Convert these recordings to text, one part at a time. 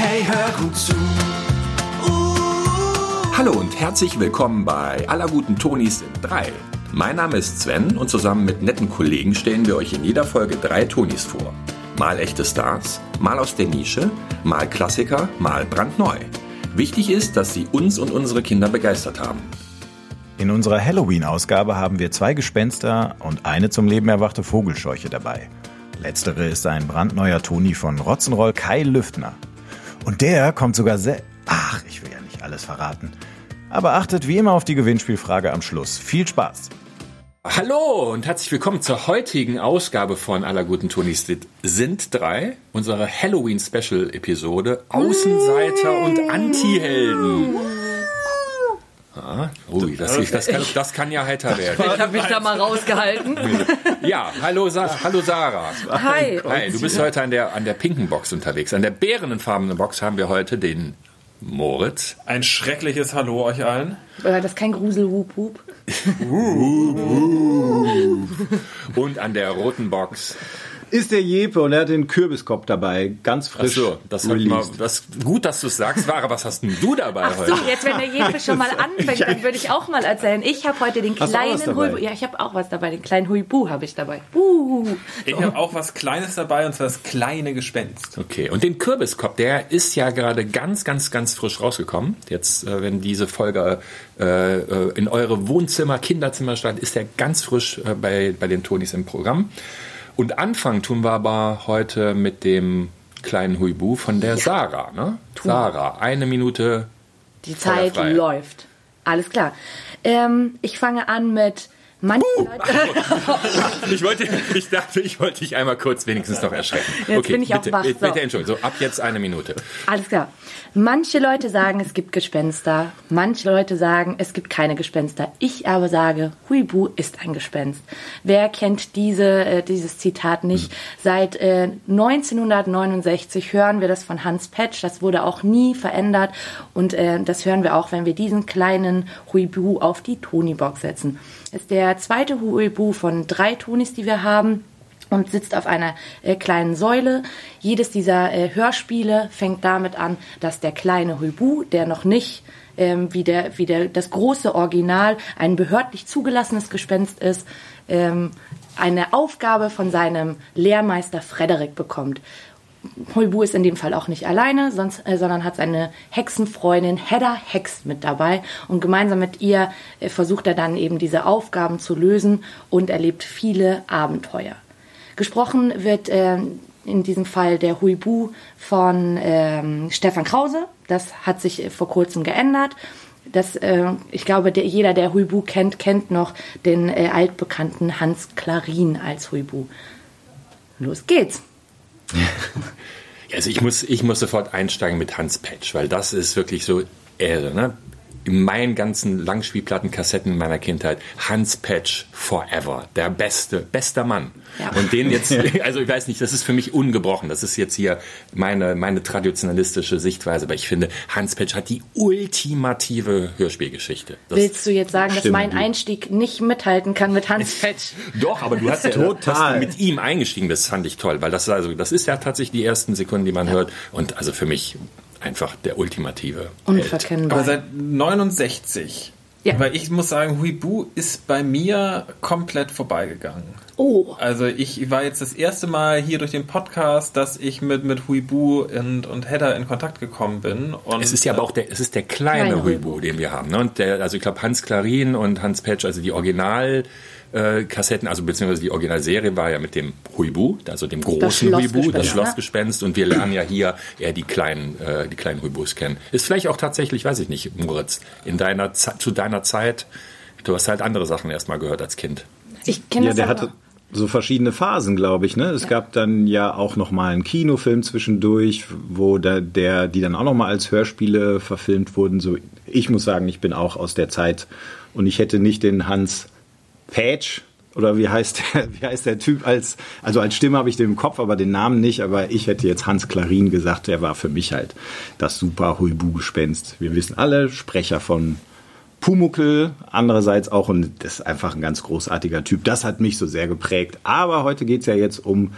Hey, hör gut zu. Hallo und herzlich willkommen bei Aller guten Tonis sind drei. Mein Name ist Sven und zusammen mit netten Kollegen stellen wir euch in jeder Folge drei Tonis vor. Mal echte Stars, mal aus der Nische, mal Klassiker, mal brandneu. Wichtig ist, dass sie uns und unsere Kinder begeistert haben. In unserer Halloween-Ausgabe haben wir zwei Gespenster und eine zum Leben erwachte Vogelscheuche dabei. Letztere ist ein brandneuer Toni von Rotzenroll Kai Lüftner. Und der kommt sogar sehr... Ach, ich will ja nicht alles verraten. Aber achtet wie immer auf die Gewinnspielfrage am Schluss. Viel Spaß! Hallo und herzlich willkommen zur heutigen Ausgabe von Aller guten Tonis sind drei, unsere Halloween-Special-Episode Außenseiter und Anti-Helden. Ah, ui, das, das, kann, das kann ja heiter werden. Ich habe mich da mal rausgehalten. Ja, hallo, Sa hallo Sarah. Hi. Hi, du bist heute an der, an der pinken Box unterwegs. An der bärenfarbenen Box haben wir heute den Moritz. Ein schreckliches Hallo euch allen. War das kein Grusel Hup Hup? Und an der roten Box. Ist der Jepe und er hat den Kürbiskopf dabei, ganz Ach frisch. so, das hab ich mal, das, gut, dass du es sagst, Ware, was hast denn du dabei Ach heute? so, jetzt wenn der Jefe schon mal anfängt, dann würde ich auch mal erzählen. Ich habe heute den kleinen? Huibu. Ja, ich habe auch was dabei. Den kleinen Huibu habe ich dabei. Uh. Ich habe auch was Kleines dabei und zwar das kleine Gespenst. Okay, und den Kürbiskopf, der ist ja gerade ganz, ganz, ganz frisch rausgekommen. Jetzt, äh, wenn diese Folge äh, äh, in eure Wohnzimmer, Kinderzimmer stand, ist der ganz frisch bei, bei den Tonis im Programm. Und anfangen tun wir aber heute mit dem kleinen Huibu von der Sarah. Ne? Sarah, eine Minute. Die Zeit läuft. Alles klar. Ähm, ich fange an mit manche Leute. Ich wollte, ich dachte, ich wollte dich einmal kurz wenigstens noch erschrecken. Jetzt bin ich auch bitte, wach, so. Bitte, Entschuldigung. So, ab jetzt eine Minute. Alles klar. Manche Leute sagen, es gibt Gespenster. Manche Leute sagen, es gibt keine Gespenster. Ich aber sage, Huibu ist ein Gespenst. Wer kennt diese, äh, dieses Zitat nicht? Seit äh, 1969 hören wir das von Hans Petsch. Das wurde auch nie verändert. Und äh, das hören wir auch, wenn wir diesen kleinen Huibu auf die Tony-Box setzen. Ist der zweite Huibu von drei Tonis, die wir haben und sitzt auf einer äh, kleinen Säule. Jedes dieser äh, Hörspiele fängt damit an, dass der kleine Huibu, der noch nicht ähm, wie, der, wie der, das große Original ein behördlich zugelassenes Gespenst ist, ähm, eine Aufgabe von seinem Lehrmeister Frederik bekommt. Huibu ist in dem Fall auch nicht alleine, sonst, äh, sondern hat seine Hexenfreundin Hedda Hex mit dabei. Und gemeinsam mit ihr äh, versucht er dann eben diese Aufgaben zu lösen und erlebt viele Abenteuer. Gesprochen wird ähm, in diesem Fall der Huibu von ähm, Stefan Krause. Das hat sich äh, vor kurzem geändert. Das, äh, ich glaube, der, jeder, der Huibu kennt, kennt noch den äh, altbekannten Hans Klarin als Huibu. Los geht's. Also ich muss, ich muss sofort einsteigen mit Hans Petsch, weil das ist wirklich so Ehre. Ne? In meinen ganzen Langspielplatten-Kassetten meiner Kindheit, Hans Petsch forever, der beste, bester Mann. Ja. Und den jetzt, also ich weiß nicht, das ist für mich ungebrochen. Das ist jetzt hier meine, meine traditionalistische Sichtweise, aber ich finde, Hans Petsch hat die ultimative Hörspielgeschichte. Das, Willst du jetzt sagen, dass mein Einstieg nicht mithalten kann mit Hans Petsch? Doch, aber du hast ja Total. mit ihm eingestiegen bist, fand ich toll, weil das also das ist ja tatsächlich die ersten Sekunden, die man hört und also für mich einfach der ultimative Held. Unverkennbar. Aber seit 69. Ja. Weil ich muss sagen, Huibu ist bei mir komplett vorbeigegangen. oh, Also ich war jetzt das erste Mal hier durch den Podcast, dass ich mit, mit Huibu und, und Hedda in Kontakt gekommen bin. Und Es ist ja aber auch der, es ist der kleine Kleine Huibu, Huibu. den wir haben. Ne? Und der, also ich glaube Hans Klarin und Hans Petsch, also die Original äh, Kassetten, also beziehungsweise die Originalserie war ja mit dem Huibu, also dem großen Huibu, das Schlossgespenst. Und wir lernen ja hier eher die kleinen, äh, die kleinen Huibus kennen. Ist vielleicht auch tatsächlich, weiß ich nicht, Moritz, in deiner Ze- zu deiner Zeit, du hast halt andere Sachen erstmal gehört als Kind. ich kenne Ja, das der hatte so verschiedene Phasen, glaube ich. Ne? Es gab dann ja auch noch mal einen Kinofilm zwischendurch, wo da, der, die dann auch noch mal als Hörspiele verfilmt wurden. So, ich muss sagen, ich bin auch aus der Zeit und ich hätte nicht den Hans Patch oder wie heißt der, wie heißt der Typ als, also als Stimme habe ich den im Kopf, aber den Namen nicht, aber ich hätte jetzt Hans Klarin gesagt, der war für mich halt das super Huibu-Gespenst. Wir wissen alle, Sprecher von Pumuckel, andererseits auch, und das ist einfach ein ganz großartiger Typ. Das hat mich so sehr geprägt. Aber heute geht's ja jetzt um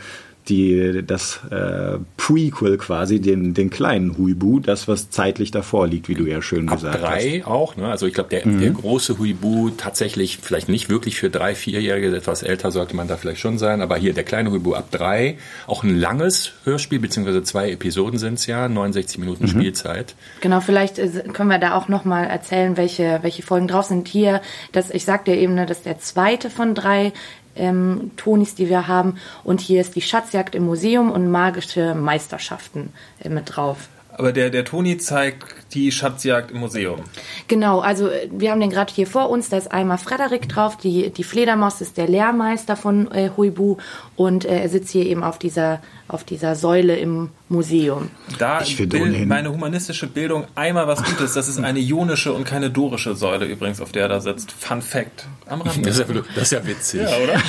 die, das äh, Prequel quasi, den, den kleinen Huibu, das, was zeitlich davor liegt, wie du ja schön Ab gesagt drei hast. auch, ne? Also ich glaube, der, der große Huibu tatsächlich vielleicht nicht wirklich für drei, vierjährige, etwas älter sollte man da vielleicht schon sein, aber hier der kleine Huibu ab drei, auch ein langes Hörspiel, beziehungsweise zwei Episoden sind es ja, 69 Minuten Spielzeit. Genau, vielleicht äh, können wir da auch noch mal erzählen, welche, welche Folgen drauf sind. Hier, das, ich sagte ja eben, ne, das ist der zweite von drei ähm, Tonis, die wir haben. Und hier ist die Schatzjagd im Museum und magische Meisterschaften äh, mit drauf. Aber der, der Toni zeigt die Schatzjagd im Museum. Genau, also äh, wir haben den gerade hier vor uns, da ist einmal Frederik drauf, die, die Fledermaus ist der Lehrmeister von äh, Huibu und äh, er sitzt hier eben auf dieser, auf dieser Säule im Museum. Da Ich ohnehin- meine humanistische Bildung einmal was Gutes. Das ist eine ionische und keine dorische Säule übrigens, auf der er da sitzt. Fun Fact. Am Rande. Das ist ja, das ist ja witzig. Ja, oder?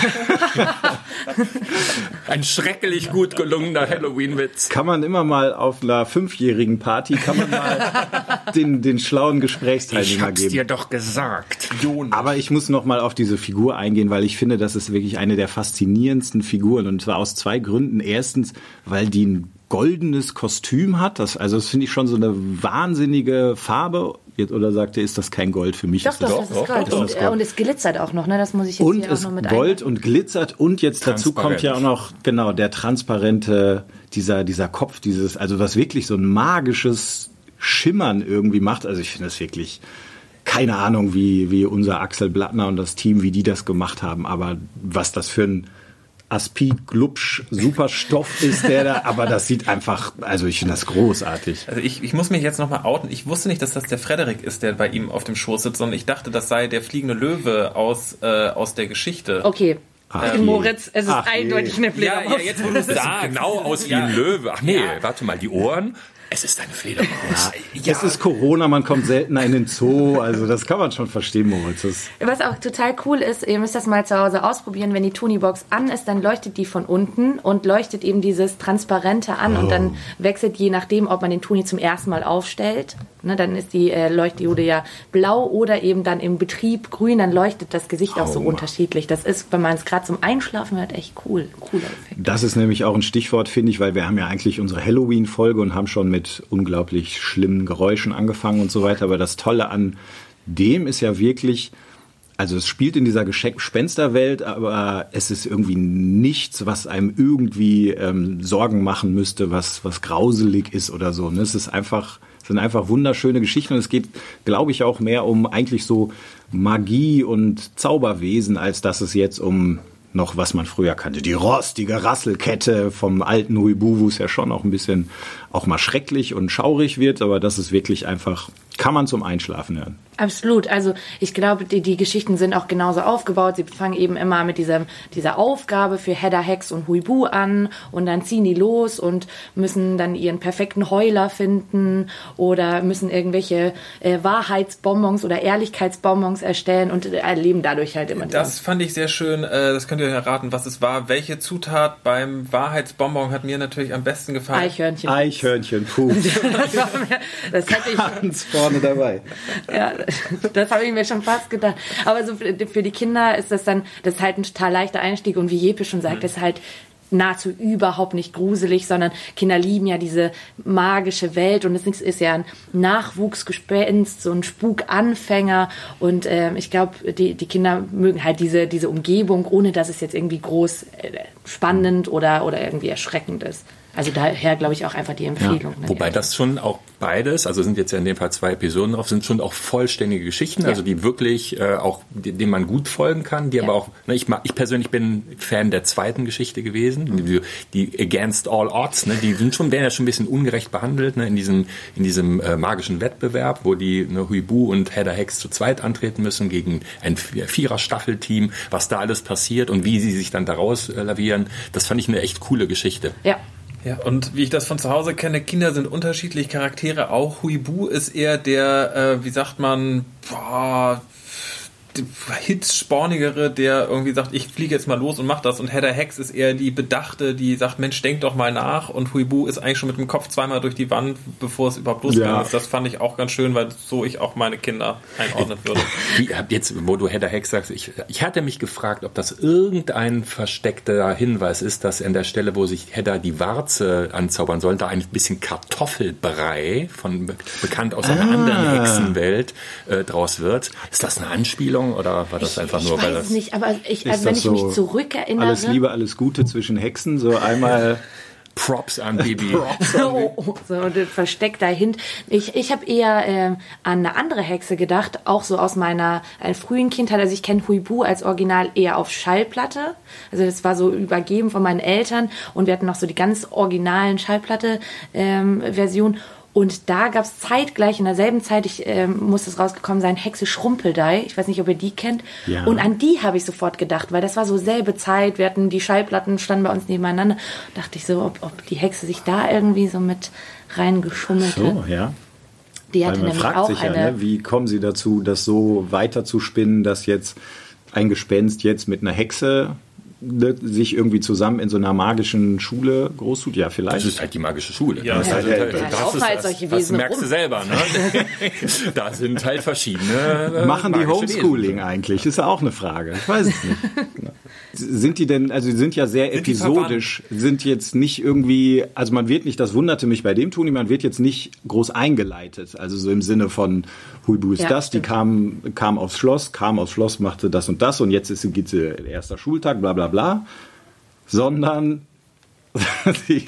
Ein schrecklich gut gelungener Halloween-Witz. Kann man immer mal auf einer fünfjährigen Party, kann man mal den, den schlauen Ich Gesprächsteilnehmer hab's geben. dir doch gesagt. Aber ich muss noch mal auf diese Figur eingehen, weil ich finde, das ist wirklich eine der faszinierendsten Figuren und zwar aus zwei Gründen. Erstens, weil die ein goldenes Kostüm hat. Das, also das finde ich schon so eine wahnsinnige Farbe. Jetzt, oder sagt ihr, ist das kein Gold für mich? Doch, ist doch, das das ist doch, Gold. doch, Und, das ist äh, Gold. und es glitzert auch noch, ne? Das muss ich jetzt und hier auch noch mit Gold ein. und glitzert und jetzt dazu Transparent. kommt ja auch noch genau der transparente dieser dieser Kopf dieses also was wirklich so ein magisches Schimmern irgendwie macht also ich finde das wirklich keine Ahnung wie wie unser Axel Blattner und das Team wie die das gemacht haben aber was das für ein Aspid Glubsch Superstoff ist der da aber das sieht einfach also ich finde das großartig Also ich, ich muss mich jetzt nochmal outen. Ich wusste nicht, dass das der Frederik ist, der bei ihm auf dem Schoß sitzt, sondern ich dachte, das sei der fliegende Löwe aus, äh, aus der Geschichte. Okay. Ach je. Moritz, es ist Ach je. eindeutig eine Ja, Fledermaus. ja, jetzt wo du es sagst. genau aus wie Ja. ein Löwe. Ach nee, warte mal, die Ohren. Es ist eine Fledermaus. es ist Corona man kommt seltener in den Zoo also das kann man schon verstehen Moritz das Was auch total cool ist, ihr müsst das mal zu Hause ausprobieren, wenn die Tony-Box an ist, dann leuchtet die von unten und leuchtet eben dieses Transparente an und Oh. dann wechselt je nachdem, ob man den Tony zum ersten Mal aufstellt, ne, dann ist die äh, Leuchtdiode ja blau oder eben dann im Betrieb grün, dann leuchtet das Gesicht auch so Oh. unterschiedlich. Das ist, wenn man es gerade zum Einschlafen hört, echt cool. Cooler Effekt. Das ist nämlich auch ein Stichwort, finde ich, weil wir haben ja eigentlich unsere Halloween-Folge und haben schon mit unglaublich schlimmen Geräuschen angefangen und so weiter. Aber das Tolle an dem ist ja wirklich, also es spielt in dieser Gespensterwelt, aber es ist irgendwie nichts, was einem irgendwie ähm, Sorgen machen müsste, was, was grauselig ist oder so. Ne? Es ist einfach, es sind einfach wunderschöne Geschichten und es geht, glaube ich, auch mehr um eigentlich so Magie und Zauberwesen, als dass es jetzt um noch, was man früher kannte. Die rostige Rasselkette vom alten Huibu, wo es ja schon auch ein bisschen auch mal schrecklich und schaurig wird, aber das ist wirklich einfach, kann man zum Einschlafen hören. Absolut. Also ich glaube, die, die Geschichten sind auch genauso aufgebaut. Sie fangen eben immer mit diesem, dieser Aufgabe für Hedda, Hex und Huibu an und dann ziehen die los und müssen dann ihren perfekten Heuler finden oder müssen irgendwelche äh, Wahrheitsbonbons oder Ehrlichkeitsbonbons erstellen und erleben dadurch halt immer Das fand ich sehr schön. Äh, das könnt ihr erraten, was es war. Welche Zutat beim Wahrheitsbonbon hat mir natürlich am besten gefallen? Eichhörnchen. Eichhörnchen, puh, Das, war mir, das hätte ich ganz vorne dabei. Ja, das habe ich mir schon fast gedacht. Aber so für für die Kinder ist das dann, das ist halt ein total leichter Einstieg und wie Jeppe schon sagt, das ist halt nahezu überhaupt nicht gruselig, sondern Kinder lieben ja diese magische Welt und es ist- ist ja ein Nachwuchsgespenst, so ein Spukanfänger und ähm, ich glaube, die, die Kinder mögen halt diese, diese Umgebung, ohne dass es jetzt irgendwie groß äh, spannend oder, oder irgendwie erschreckend ist. Also daher glaube ich auch einfach die Empfehlung. ne? Wobei das schon auch beides, also sind jetzt ja in dem Fall zwei Episoden drauf, sind schon auch vollständige Geschichten, Ja. also die wirklich äh, auch, denen man gut folgen kann, die Ja. aber auch, ne, ich, ich persönlich bin Fan der zweiten Geschichte gewesen, die, die Against All Odds, ne, die sind schon, werden ja schon ein bisschen ungerecht behandelt, ne, in diesem, in diesem äh, magischen Wettbewerb, wo die ne, Huibu und Hedda Hex zu zweit antreten müssen gegen ein Vierer-Staffelteam, was da alles passiert und wie sie sich dann daraus äh, lavieren, das fand ich eine echt coole Geschichte. Ja. Ja, und wie ich das von zu Hause kenne, Kinder sind unterschiedlich Charaktere. Auch Huibu ist eher der, äh, wie sagt man, boah, Hitzspornigere, der irgendwie sagt, ich fliege jetzt mal los und mach das. Und Hedda Hex ist eher die Bedachte, die sagt, Mensch, denk doch mal nach. Und Huibu ist eigentlich schon mit dem Kopf zweimal durch die Wand, bevor es überhaupt losgegangen Ja. ist. Das fand ich auch ganz schön, weil so ich auch meine Kinder einordnen würde. Wie, jetzt, wo du Hedda Hex sagst, ich, ich hatte mich gefragt, ob das irgendein versteckter Hinweis ist, dass an der Stelle, wo sich Hedda die Warze anzaubern soll, da ein bisschen Kartoffelbrei, von bekannt aus einer anderen Hexenwelt, äh, draus wird. Ist das eine Anspielung oder war das einfach ich nur, weil weiß das es nicht, aber ich, also wenn ich mich so zurückerinnere. Alles Liebe, alles Gute zwischen Hexen, so einmal. Props an Bibi. Oh, oh, so ein versteckter Hint. Ich, ich habe eher ähm, an eine andere Hexe gedacht, auch so aus meiner äh, frühen Kindheit. Also ich kenne Huibu als Original eher auf Schallplatte. Also das war so übergeben von meinen Eltern und wir hatten noch so die ganz originalen Schallplatte-Version. Und da gab es zeitgleich in derselben Zeit, ich ähm, muss es rausgekommen sein, Hexe Schrumpeldei. Ich weiß nicht, ob ihr die kennt. Ja. Und an die habe ich sofort gedacht, weil das war so selbe Zeit. Wir hatten die Schallplatten, standen bei uns nebeneinander. Dachte ich so, ob, ob die Hexe sich da irgendwie so mit reingeschummelt hat. So, ja. Die Weil hatte man nämlich fragt auch sich ja, eine. ne, wie kommen sie dazu, das so weiter zu spinnen, dass jetzt ein Gespenst jetzt mit einer Hexe sich irgendwie zusammen in so einer magischen Schule groß tut? Ja, Das vielleicht. ist halt die magische Schule. Ja, das, ja, ist ja, halt, das, laufen ist, halt das, solche das Wesen merkst rum. du selber. Ne? da sind halt verschiedene. äh, Machen die Wesen. Homeschooling eigentlich? Ist ja auch eine Frage. Ich weiß es nicht. Sind die denn, also die sind ja sehr Sind die episodisch, sind jetzt nicht irgendwie, also man wird nicht, das wunderte mich bei dem Toni, man wird jetzt nicht groß eingeleitet. Also so im Sinne von Huibu ist Ja, das, die stimmt. kam, kam aufs Schloss, kam aufs Schloss, machte das und das und jetzt ist, geht sie erster Schultag, bla bla bla. Sondern sie,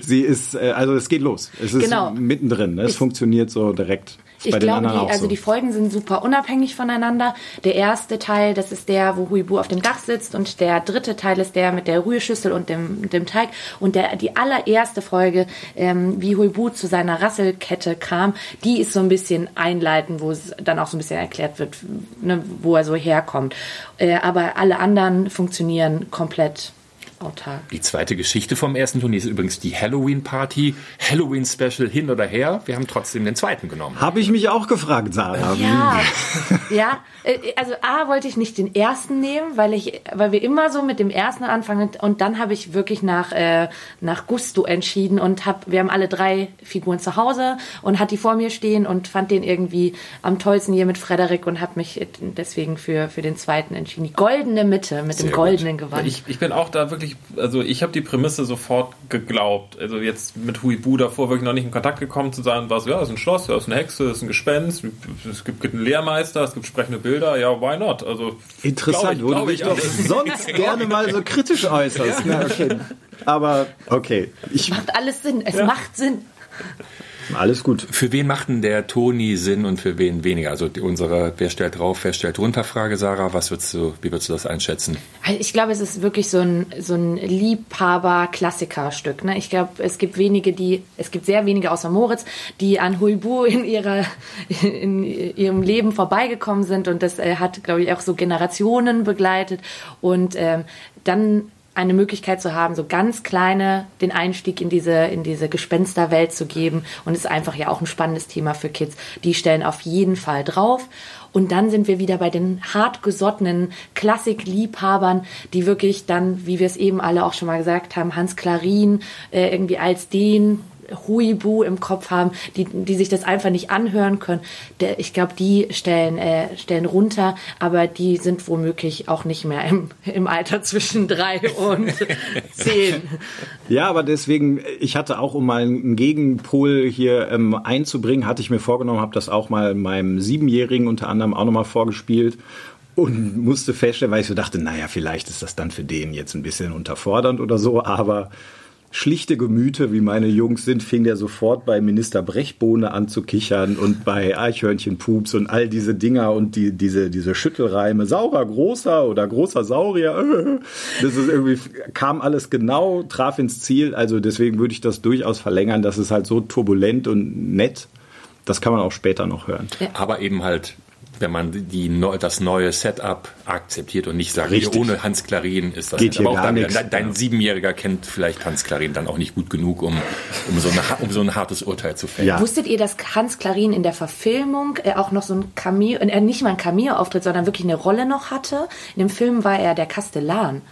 sie ist, äh, also es geht los. Es ist Genau. mittendrin. Ne? Es Ich- funktioniert so direkt. Ich glaube, die, also so. die Folgen sind super unabhängig voneinander. Der erste Teil, das ist der, wo Huibu auf dem Dach sitzt und der dritte Teil ist der mit der Rührschüssel und dem, dem Teig. Und der, die allererste Folge, ähm, wie Huibu zu seiner Rasselkette kam, die ist so ein bisschen einleitend, wo es dann auch so ein bisschen erklärt wird, ne, wo er so herkommt. Äh, aber alle anderen funktionieren komplett autark. Die zweite Geschichte vom ersten Turnier ist übrigens die Halloween-Party. Halloween-Special hin oder her. Wir haben trotzdem den zweiten genommen. Habe ich mich auch gefragt, Sarah. Ja, ja. äh, Also A wollte ich nicht den ersten nehmen, weil ich, weil wir immer so mit dem ersten anfangen und dann habe ich wirklich nach äh, nach Gusto entschieden und hab, wir haben alle drei Figuren zu Hause und hat die vor mir stehen und fand den irgendwie am tollsten hier mit Frederik und habe mich deswegen für für den zweiten entschieden. Die goldene Mitte mit Sehr dem gut. goldenen Gewand. Ich, ich bin auch da wirklich, also ich habe die Prämisse sofort geglaubt. Also jetzt mit Huibu davor wirklich noch nicht in Kontakt gekommen zu sein, war so, ja, es ist ein Schloss, ja, es ist eine Hexe, es ist ein Gespenst, es gibt, gibt einen Lehrmeister, es gibt sprechende Bilder, ja, why not? Also Interessant, glaub wo du dich doch sonst gerne mal so kritisch äußerst. Na, okay. Aber okay, ich, macht alles Sinn. Es macht Sinn. Alles gut. Für wen macht denn der Toni Sinn und für wen weniger? Also unsere Wer stellt drauf, wer stellt runter Frage, Sarah. Was würdest du, wie würdest du das einschätzen? Also Ich glaube, es ist wirklich so ein, so ein Liebhaber-Klassikerstück. Ne? Ich glaube, es gibt wenige, die, es gibt sehr wenige außer Moritz, die an Huibu in ihrer, in ihrem Leben vorbeigekommen sind und das äh, hat, glaube ich, auch so Generationen begleitet und ähm, dann eine Möglichkeit zu haben, so ganz kleine den Einstieg in diese in diese Gespensterwelt zu geben und ist einfach ja auch ein spannendes Thema für Kids. Die stellen auf jeden Fall drauf und dann sind wir wieder bei den hartgesottenen Klassikliebhabern, die wirklich dann, wie wir es eben alle auch schon mal gesagt haben, Hans Klarin äh, irgendwie als den Huibu im Kopf haben, die, die sich das einfach nicht anhören können. Der, ich glaube, die stellen, äh, stellen runter, aber die sind womöglich auch nicht mehr im, im Alter zwischen drei und zehn. Ja, aber deswegen, ich hatte auch, um mal einen Gegenpol hier ähm, einzubringen, hatte ich mir vorgenommen, habe das auch mal meinem Siebenjährigen unter anderem auch nochmal vorgespielt und musste feststellen, weil ich so dachte, naja, vielleicht ist das dann für den jetzt ein bisschen unterfordernd oder so, aber schlichte Gemüte, wie meine Jungs sind, fing der sofort bei Minister Brechbohne an zu kichern und bei Eichhörnchenpups und all diese Dinger und die, diese, diese Schüttelreime, saurer, großer oder großer Saurier. Das ist irgendwie, kam alles genau, traf ins Ziel. Also deswegen würde ich das durchaus verlängern. Das ist halt so turbulent und nett. Das kann man auch später noch hören. Aber eben halt wenn man die, das neue Setup akzeptiert und nicht sagt, Richtig. ohne Hans Klarin ist das Geht nicht. hier Aber auch gar dein, dein Siebenjähriger kennt vielleicht Hans Klarin dann auch nicht gut genug, um, um, so, eine, um so ein hartes Urteil zu fällen. Ja. Wusstet ihr, dass Hans Klarin in der Verfilmung äh, auch noch so ein Cameo, äh, nicht mal ein Cameo-Auftritt, sondern wirklich eine Rolle noch hatte? In dem Film war er der Kastellan.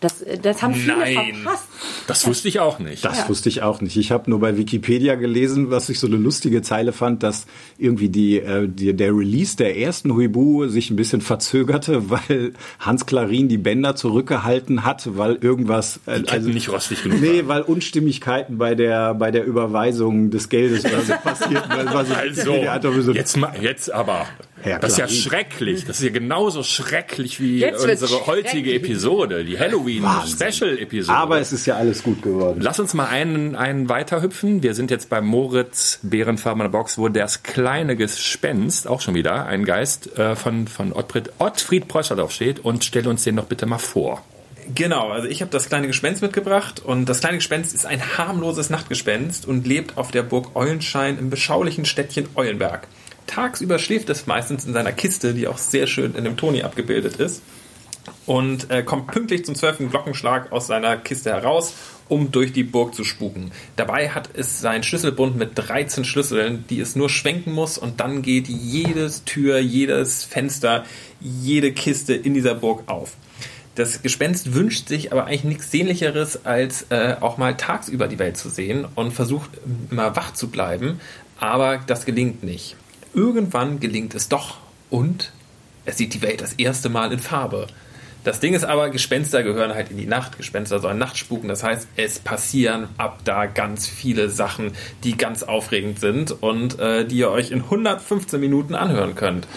Das, das haben viele Nein. verpasst. Das wusste ich auch nicht. Das wusste ich auch nicht. Ich habe nur bei Wikipedia gelesen, was ich so eine lustige Zeile fand, dass irgendwie die, äh, die, der Release der ersten Huibu sich ein bisschen verzögerte, weil Hans Klarin die Bänder zurückgehalten hat, weil irgendwas äh, Ketten nicht rostig genug Nee, waren. weil Unstimmigkeiten bei der bei der Überweisung des Geldes oder so passierten. Das war so- Also, jetzt, jetzt aber. Herr das ist ja schrecklich. Das ist ja genauso schrecklich wie Jetzt unsere heutige. Episode, die Halloween-Special-Episode. Aber es ist ja alles gut geworden. Lass uns mal einen, einen weiterhüpfen. Wir sind jetzt bei Moritz Bärenfarbener Box, wo das kleine Gespenst, auch schon wieder ein Geist, äh, von, von Ottfried, Ottfried Preußer drauf steht und stell uns den doch bitte mal vor. Genau, also ich habe das kleine Gespenst mitgebracht und das kleine Gespenst ist ein harmloses Nachtgespenst und lebt auf der Burg Eulenschein im beschaulichen Städtchen Eulenberg. Tagsüber schläft es meistens in seiner Kiste, die auch sehr schön in dem Toni abgebildet ist und äh, kommt pünktlich zum zwölften Glockenschlag aus seiner Kiste heraus, um durch die Burg zu spuken. Dabei hat es seinen Schlüsselbund mit 13 Schlüsseln, die es nur schwenken muss und dann geht jedes Tür, jedes Fenster, jede Kiste in dieser Burg auf. Das Gespenst wünscht sich aber eigentlich nichts Sehnlicheres, als äh, auch mal tagsüber die Welt zu sehen und versucht immer wach zu bleiben, aber das gelingt nicht. Irgendwann gelingt es doch und es sieht die Welt das erste Mal in Farbe. Das Ding ist aber, Gespenster gehören halt in die Nacht. Gespenster sollen Nachtspuken. Das heißt, es passieren ab da ganz viele Sachen, die ganz aufregend sind und äh, die ihr euch in 115 Minuten anhören könnt.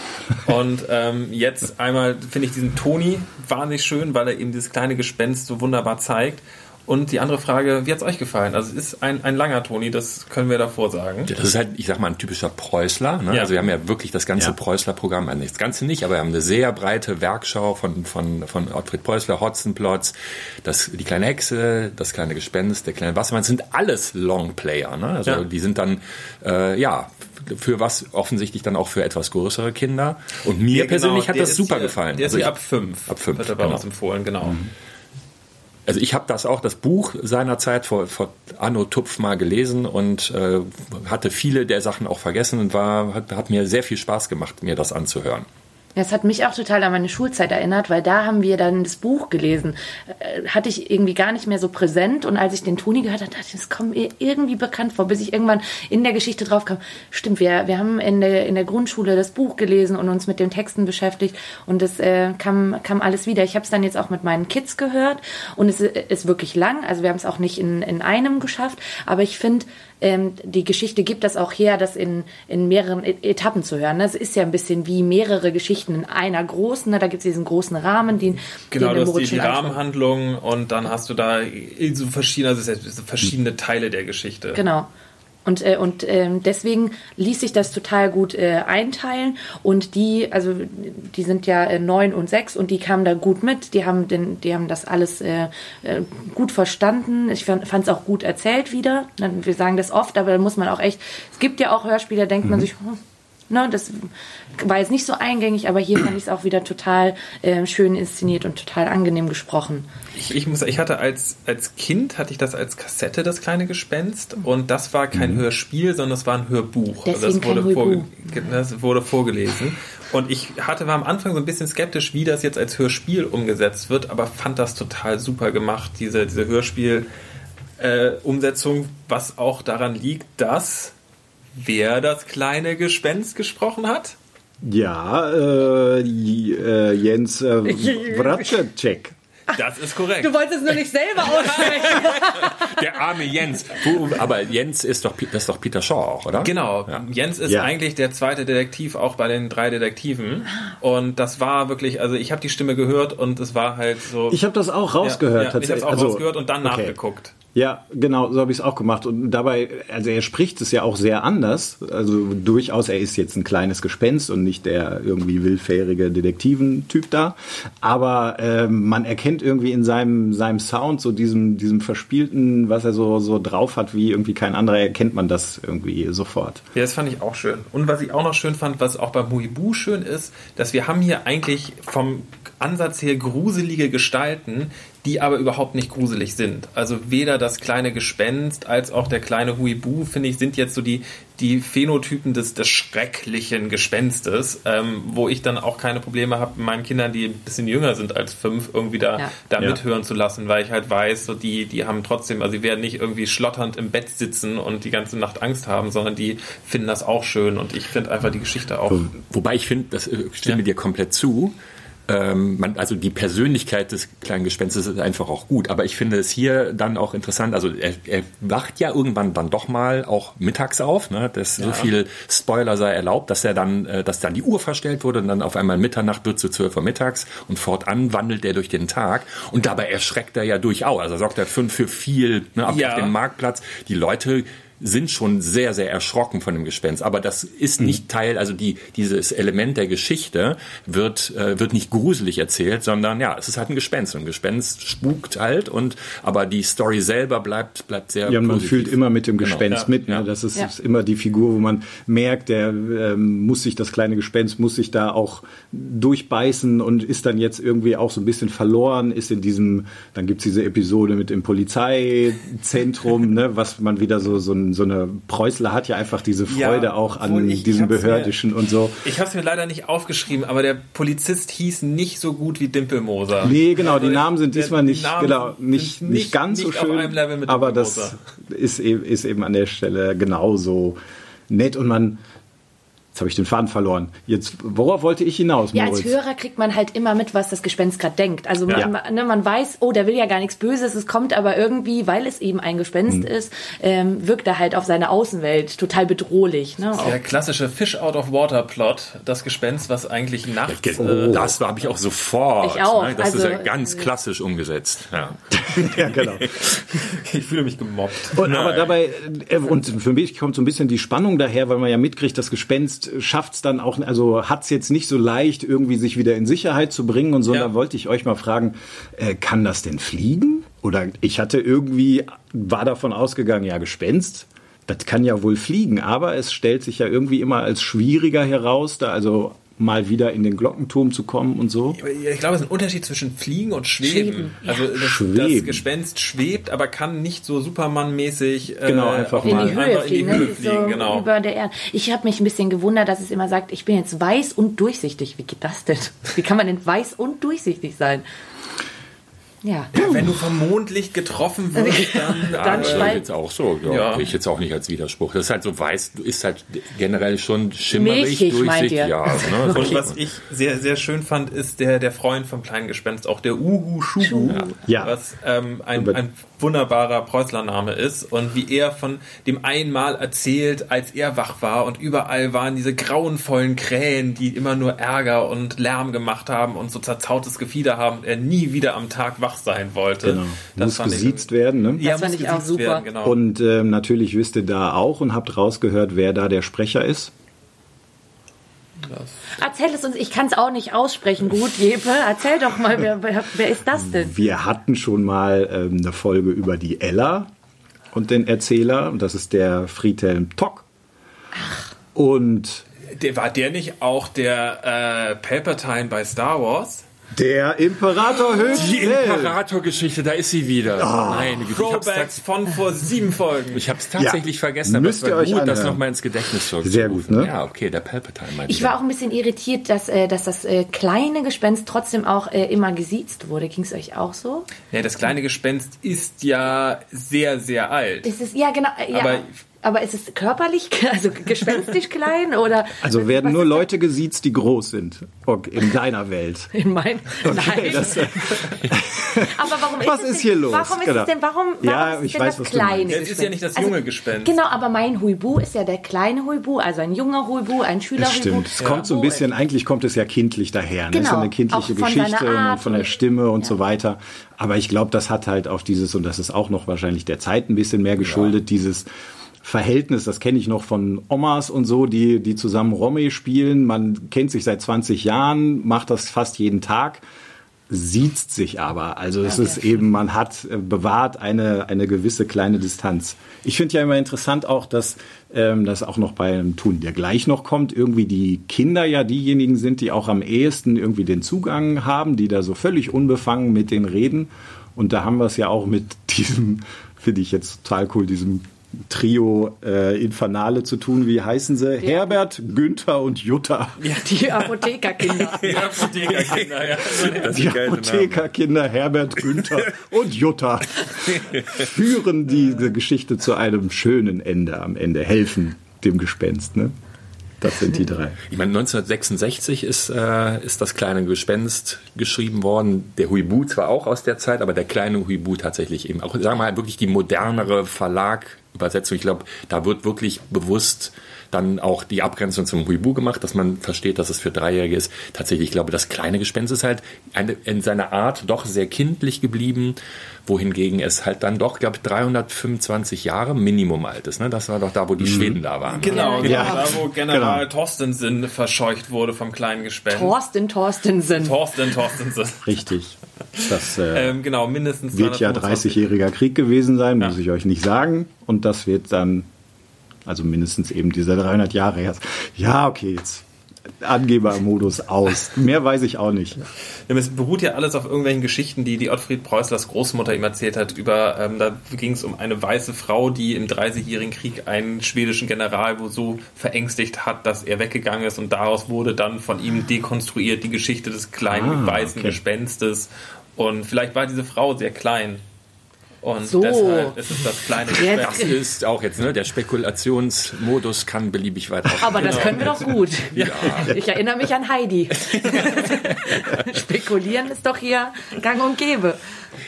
Und ähm, jetzt einmal finde ich diesen Toni wahnsinnig schön, weil er eben dieses kleine Gespenst so wunderbar zeigt. Und die andere Frage, wie hat es euch gefallen? Also es ist ein, ein langer Toni, das können wir davor sagen. Das ist halt, ich sag mal, ein typischer Preußler. Ne? Ja. Also wir haben ja wirklich das ganze Ja. Preußler-Programm, also das Ganze nicht, aber wir haben eine sehr breite Werkschau von, von, von Ottfried Preußler, Hotzenplotz, das, die kleine Hexe, das kleine Gespenst, der kleine Wassermann, das sind alles Longplayer. Ne? Also Ja. die sind dann, äh, ja, für was offensichtlich dann auch für etwas größere Kinder. Und mir Ja, genau, persönlich hat das super hier, gefallen. Der ist Also ab 5. Ab fünf, Wird er bei genau. uns empfohlen, genau. Also ich habe das auch, das Buch seinerzeit vor, vor Anno Tupf mal gelesen und äh, hatte viele der Sachen auch vergessen und war, hat, hat mir sehr viel Spaß gemacht, mir das anzuhören. Das hat mich auch total an meine Schulzeit erinnert, weil da haben wir dann das Buch gelesen. Äh, Hatte ich irgendwie gar nicht mehr so präsent und als ich den Toni gehört habe, dachte ich, das kommt mir irgendwie bekannt vor, bis ich irgendwann in der Geschichte drauf kam. Stimmt, wir, wir haben in der, in der Grundschule das Buch gelesen und uns mit den Texten beschäftigt und das äh, kam, kam alles wieder. Ich habe es dann jetzt auch mit meinen Kids gehört und es ist wirklich lang, also wir haben es auch nicht in, in einem geschafft, aber ich finde, ähm, die Geschichte gibt das auch her, das in, in mehreren E- Etappen zu hören. ne? Es ist ja ein bisschen wie mehrere Geschichten in einer großen. Ne? Da gibt es diesen großen Rahmen, den, Genau, den du hast die, die. Rahmenhandlung und dann hast du da so verschiedene, also verschiedene Teile der Geschichte. Genau. Und, äh, und ähm, deswegen ließ sich das total gut äh, einteilen. Und die, also die sind ja äh, neun und sechs und die kamen da gut mit. Die haben, den, die haben das alles äh, äh, gut verstanden. Ich fand es auch gut erzählt wieder. Wir sagen das oft, aber da muss man auch echt. Es gibt ja auch Hörspiele, da denkt man sich, hm, ne, das war jetzt nicht so eingängig, aber hier fand ich es auch wieder total äh, schön inszeniert und total angenehm gesprochen. Ich, ich, muss, ich hatte als, als Kind hatte ich das als Kassette, das kleine Gespenst, und das war kein Hörspiel, sondern das war ein Hörbuch. Deswegen das, wurde vorge- das wurde vorgelesen. Und ich hatte war am Anfang so ein bisschen skeptisch, wie das jetzt als Hörspiel umgesetzt wird, aber fand das total super gemacht, diese, diese Hörspiel. Äh, Umsetzung, was auch daran liegt, dass wer das kleine Gespenst gesprochen hat? Ja, äh, äh, Jens äh, Wratschek. Das ist korrekt. Du wolltest es nur nicht selber aussprechen. Der arme Jens. Aber Jens ist doch, das ist doch Peter Shaw auch, oder? Genau, Ja. Jens ist Ja. eigentlich der zweite Detektiv auch bei den drei Detektiven. Und das war wirklich, also ich habe die Stimme gehört und es war halt so. Ich habe das auch rausgehört ja, ja, Ich habe es auch Also, rausgehört und dann okay. nachgeguckt. Ja, genau, so habe ich es auch gemacht. Und dabei, also er spricht es ja auch sehr anders. Also durchaus, er ist jetzt ein kleines Gespenst und nicht der irgendwie willfährige Detektiventyp da. Aber ähm, man erkennt irgendwie in seinem, seinem Sound, so diesem, diesem verspielten, was er so, so drauf hat, wie irgendwie kein anderer, erkennt man das irgendwie sofort. Ja, das fand ich auch schön. Und was ich auch noch schön fand, was auch bei Muibu schön ist, dass wir haben hier eigentlich vom Ansatz her gruselige Gestalten, die aber überhaupt nicht gruselig sind. Also weder das kleine Gespenst als auch der kleine Huibu, finde ich, sind jetzt so die, die Phänotypen des, des schrecklichen Gespenstes, ähm, wo ich dann auch keine Probleme habe, meinen Kindern, die ein bisschen jünger sind als fünf, irgendwie da, Ja. da Ja. mithören zu lassen, weil ich halt weiß, so die, die haben trotzdem, also die werden nicht irgendwie schlotternd im Bett sitzen und die ganze Nacht Angst haben, sondern die finden das auch schön und ich finde einfach die Geschichte auch. Wobei ich finde, das äh, stimme Ja. dir komplett zu. Ähm, man, also die Persönlichkeit des kleinen Gespenstes ist einfach auch gut. Aber ich finde es hier dann auch interessant. Also er, er wacht ja irgendwann dann doch mal auch mittags auf. Ne? Das so viel Spoiler sei erlaubt, dass er dann, äh, dass dann die Uhr verstellt wurde und dann auf einmal Mitternacht wird zu 12 Uhr mittags und fortan wandelt er durch den Tag und dabei erschreckt er ja durchaus. Also sorgt er für, für viel ne, auf, Ja. auf dem Marktplatz. Die Leute sind schon sehr, sehr erschrocken von dem Gespenst. Aber das ist Mhm. nicht Teil, also die, dieses Element der Geschichte wird, äh, wird nicht gruselig erzählt, sondern ja, es ist halt ein Gespenst. Und ein Gespenst spukt halt und, aber die Story selber bleibt, bleibt sehr Ja, und man positiv. fühlt immer mit dem Genau. Gespenst Ja. mit. Ne? Ja. Das ist, Ja. ist immer die Figur, wo man merkt, der ähm, muss sich, das kleine Gespenst muss sich da auch durchbeißen und ist dann jetzt irgendwie auch so ein bisschen verloren, ist in diesem, dann gibt's diese Episode mit dem Polizeizentrum, ne, was man wieder so, so, ein, so eine, Preußler hat ja einfach diese Freude Ja, auch an ich- diesem hab's mir- Behördischen und so. Ich habe es mir leider nicht aufgeschrieben, aber der Polizist hieß nicht so gut wie Dimpelmoser. Nee, genau, die Also Namen sind diesmal die nicht, Namen genau, sind nicht, nicht, ganz so nicht schön. Level mit aber das ist eben, ist eben an der Stelle genauso nett und man, jetzt habe ich den Faden verloren. Jetzt, worauf wollte ich hinaus, Ja, als Moritz? Hörer kriegt man halt immer mit, was das Gespenst gerade denkt. Also man, Ja. man- ne, man weiß, oh, der will ja gar nichts Böses, es kommt aber irgendwie, weil es eben ein Gespenst Mhm. ist, ähm, wirkt er halt auf seine Außenwelt total bedrohlich. Ne? Der klassische Fish out of water Plot, das Gespenst, was eigentlich nachts. Äh, Das habe ich auch sofort. Ich auch. Ne? Das ist Also, ja ganz klassisch umgesetzt. Ja. Ja, genau. ich fühle mich gemobbt. Und, aber dabei, äh, und für mich kommt so ein bisschen die Spannung daher, weil man ja mitkriegt, das Gespenst schafft es dann auch, also hat es jetzt nicht so leicht, irgendwie sich wieder in Sicherheit zu bringen und so. Ja. Da wollte ich euch mal fragen, äh, kann das denn fliegen? Oder ich hatte irgendwie, war davon ausgegangen, ja, Gespenst, das kann ja wohl fliegen, aber es stellt sich ja irgendwie immer als schwieriger heraus, da also mal wieder in den Glockenturm zu kommen und so. Ich glaube, es ist ein Unterschied zwischen Fliegen und Schweben. Schweben. Also das, das Schweben. Gespenst schwebt, aber kann nicht so Superman-mäßig äh, Genau, einfach in mal die Höhe einfach fliegen, in die Höhe ne? fliegen. so genau. über der Erde. Ich habe mich ein bisschen gewundert, dass es immer sagt, ich bin jetzt weiß und durchsichtig. Wie geht das denn? Wie kann man denn weiß und durchsichtig sein? Ja. Wenn du vom Mondlicht getroffen wirst, dann, Dann äh, schweigt- jetzt auch so, ja, Ja. ich jetzt auch nicht als Widerspruch. Das ist halt so weiß, ist halt generell schon schimmerig, Milchig, durchsichtig, ja. Ne? Und was ich sehr, sehr schön fand, ist der, der Freund vom kleinen Gespenst, auch der Uhu Schuhu, Ja. was ähm, ein, ein wunderbarer Preußler-Name ist und wie er von dem einmal erzählt, als er wach war und überall waren diese grauenvollen Krähen, die immer nur Ärger und Lärm gemacht haben und so zerzautes Gefieder haben und er nie wieder am Tag wach sein wollte. Genau. Muss fand ich- gesiezt werden, ne? Ja, Das fand ich auch gesiezt super. Werden, genau. Und ähm, natürlich wisst ihr da auch und habt rausgehört, wer da der Sprecher ist. Erzähl es uns, ich kann es auch nicht aussprechen. Gut, Jeppe, erzähl doch mal, wer, wer, wer ist das denn? Wir hatten schon mal ähm, eine Folge über die Ella und den Erzähler. Und das ist der Friedhelm Tock. Und der, war der nicht auch der äh, Palpatine bei Star Wars? Der Imperator höchst Die. Imperator-Geschichte, da ist sie wieder. Meine Güte, ich hab's, Throwbacks von vor sieben Folgen. ich hab's tatsächlich Ja. vergessen, aber Müsst es ihr war euch gut, das anhören. nochmal ins Gedächtnis zurückzurufen. Sehr gut, ne? Ja, okay, der Palpatine meinte Ich war auch ein bisschen irritiert, dass, äh, dass das äh, kleine Gespenst trotzdem auch äh, immer gesiezt wurde. Ging es euch auch so? Ja, das kleine Gespenst ist ja sehr, sehr alt. Es ist, ja, genau. äh, Ja. Aber Aber ist es körperlich, also gespenstisch klein oder? Also werden nur ist Leute gesiezt, die groß sind. Okay, in deiner Welt. In mein, nein. Das, äh, aber warum ist Was es ist denn, hier los? Warum ist Genau. es denn, warum, warum Ja, ist es ich denn weiß, das kleine Ja, es ist ja nicht das junge Gespenst. Genau, aber mein Huibu ist ja der kleine Huibu, also ein junger Huibu, ein Schüler das stimmt. Es kommt so ein bisschen, eigentlich kommt es ja kindlich daher. Ne? Es ist Genau. ja eine kindliche Auch von Geschichte und von der Stimme und so weiter. Aber ich glaube, das hat halt auch dieses, und das ist auch noch wahrscheinlich der Zeit ein bisschen mehr geschuldet, dieses Verhältnis, das kenne ich noch von Omas und so, die, die zusammen Romme spielen. Man kennt sich seit 20 Jahren, macht das fast jeden Tag, sieht sich aber. Also es ist eben, man hat äh, bewahrt eine, eine gewisse kleine Distanz. Ich finde ja immer interessant auch, dass ähm, das auch noch beim Tun, der gleich noch kommt, irgendwie die Kinder ja diejenigen sind, die auch am ehesten irgendwie den Zugang haben, die da so völlig unbefangen mit denen reden. Und da haben wir es ja auch mit diesem, finde ich jetzt total cool, diesem Trio äh, Infernale zu tun. Wie heißen sie? Herbert, Günther und Jutta. Die Apothekerkinder. Ja, Apothekerkinder, ja. Die Apothekerkinder Herbert, Günther und Jutta führen diese Geschichte zu einem schönen Ende am Ende, helfen dem Gespenst. Ne? Das sind die drei. Ich meine, 1966 ist, äh, ist das kleine Gespenst geschrieben worden. Der Huibu zwar auch aus der Zeit, aber der kleine Huibu tatsächlich eben auch, sagen wir mal, wirklich die modernere Verlagübersetzung. Ich glaube, da wird wirklich bewusst dann auch die Abgrenzung zum Huibu gemacht, dass man versteht, dass es für Dreijährige ist. Tatsächlich, ich glaube, das kleine Gespenst ist halt eine, in seiner Art doch sehr kindlich geblieben, wohingegen es halt dann doch, glaube ich, 325 Jahre Minimum alt ist. Ne? Das war doch da, wo die Schweden da waren. Genau, Ja, ja, ja. da wo General Genau. Torstensen verscheucht wurde vom kleinen Gespenst. Thorsten Torstensen. Torsten Torstensen. Richtig. Das äh, Ähm, genau, mindestens wird ja 325. 30-jähriger Krieg gewesen sein, muss Ja. ich euch nicht sagen. Und das wird dann, also mindestens eben dieser 300 Jahre her. Ja, okay, jetzt Angebermodus aus. Mehr weiß ich auch nicht. Es beruht ja alles auf irgendwelchen Geschichten, die die Ottfried Preußlers Großmutter ihm erzählt hat. Über, ähm, da ging es um eine weiße Frau, die im Dreißigjährigen Krieg einen schwedischen General wo so verängstigt hat, dass er weggegangen ist und daraus wurde dann von ihm dekonstruiert die Geschichte des kleinen Ah, weißen okay. Gespenstes. Und vielleicht war diese Frau sehr klein. Und So. deshalb ist es das kleine Jetzt- Das ist auch jetzt, ne? Der Spekulationsmodus kann beliebig weit. Aber Genau. das können wir doch gut. Ich erinnere mich an Heidi. Spekulieren ist doch hier gang und gäbe.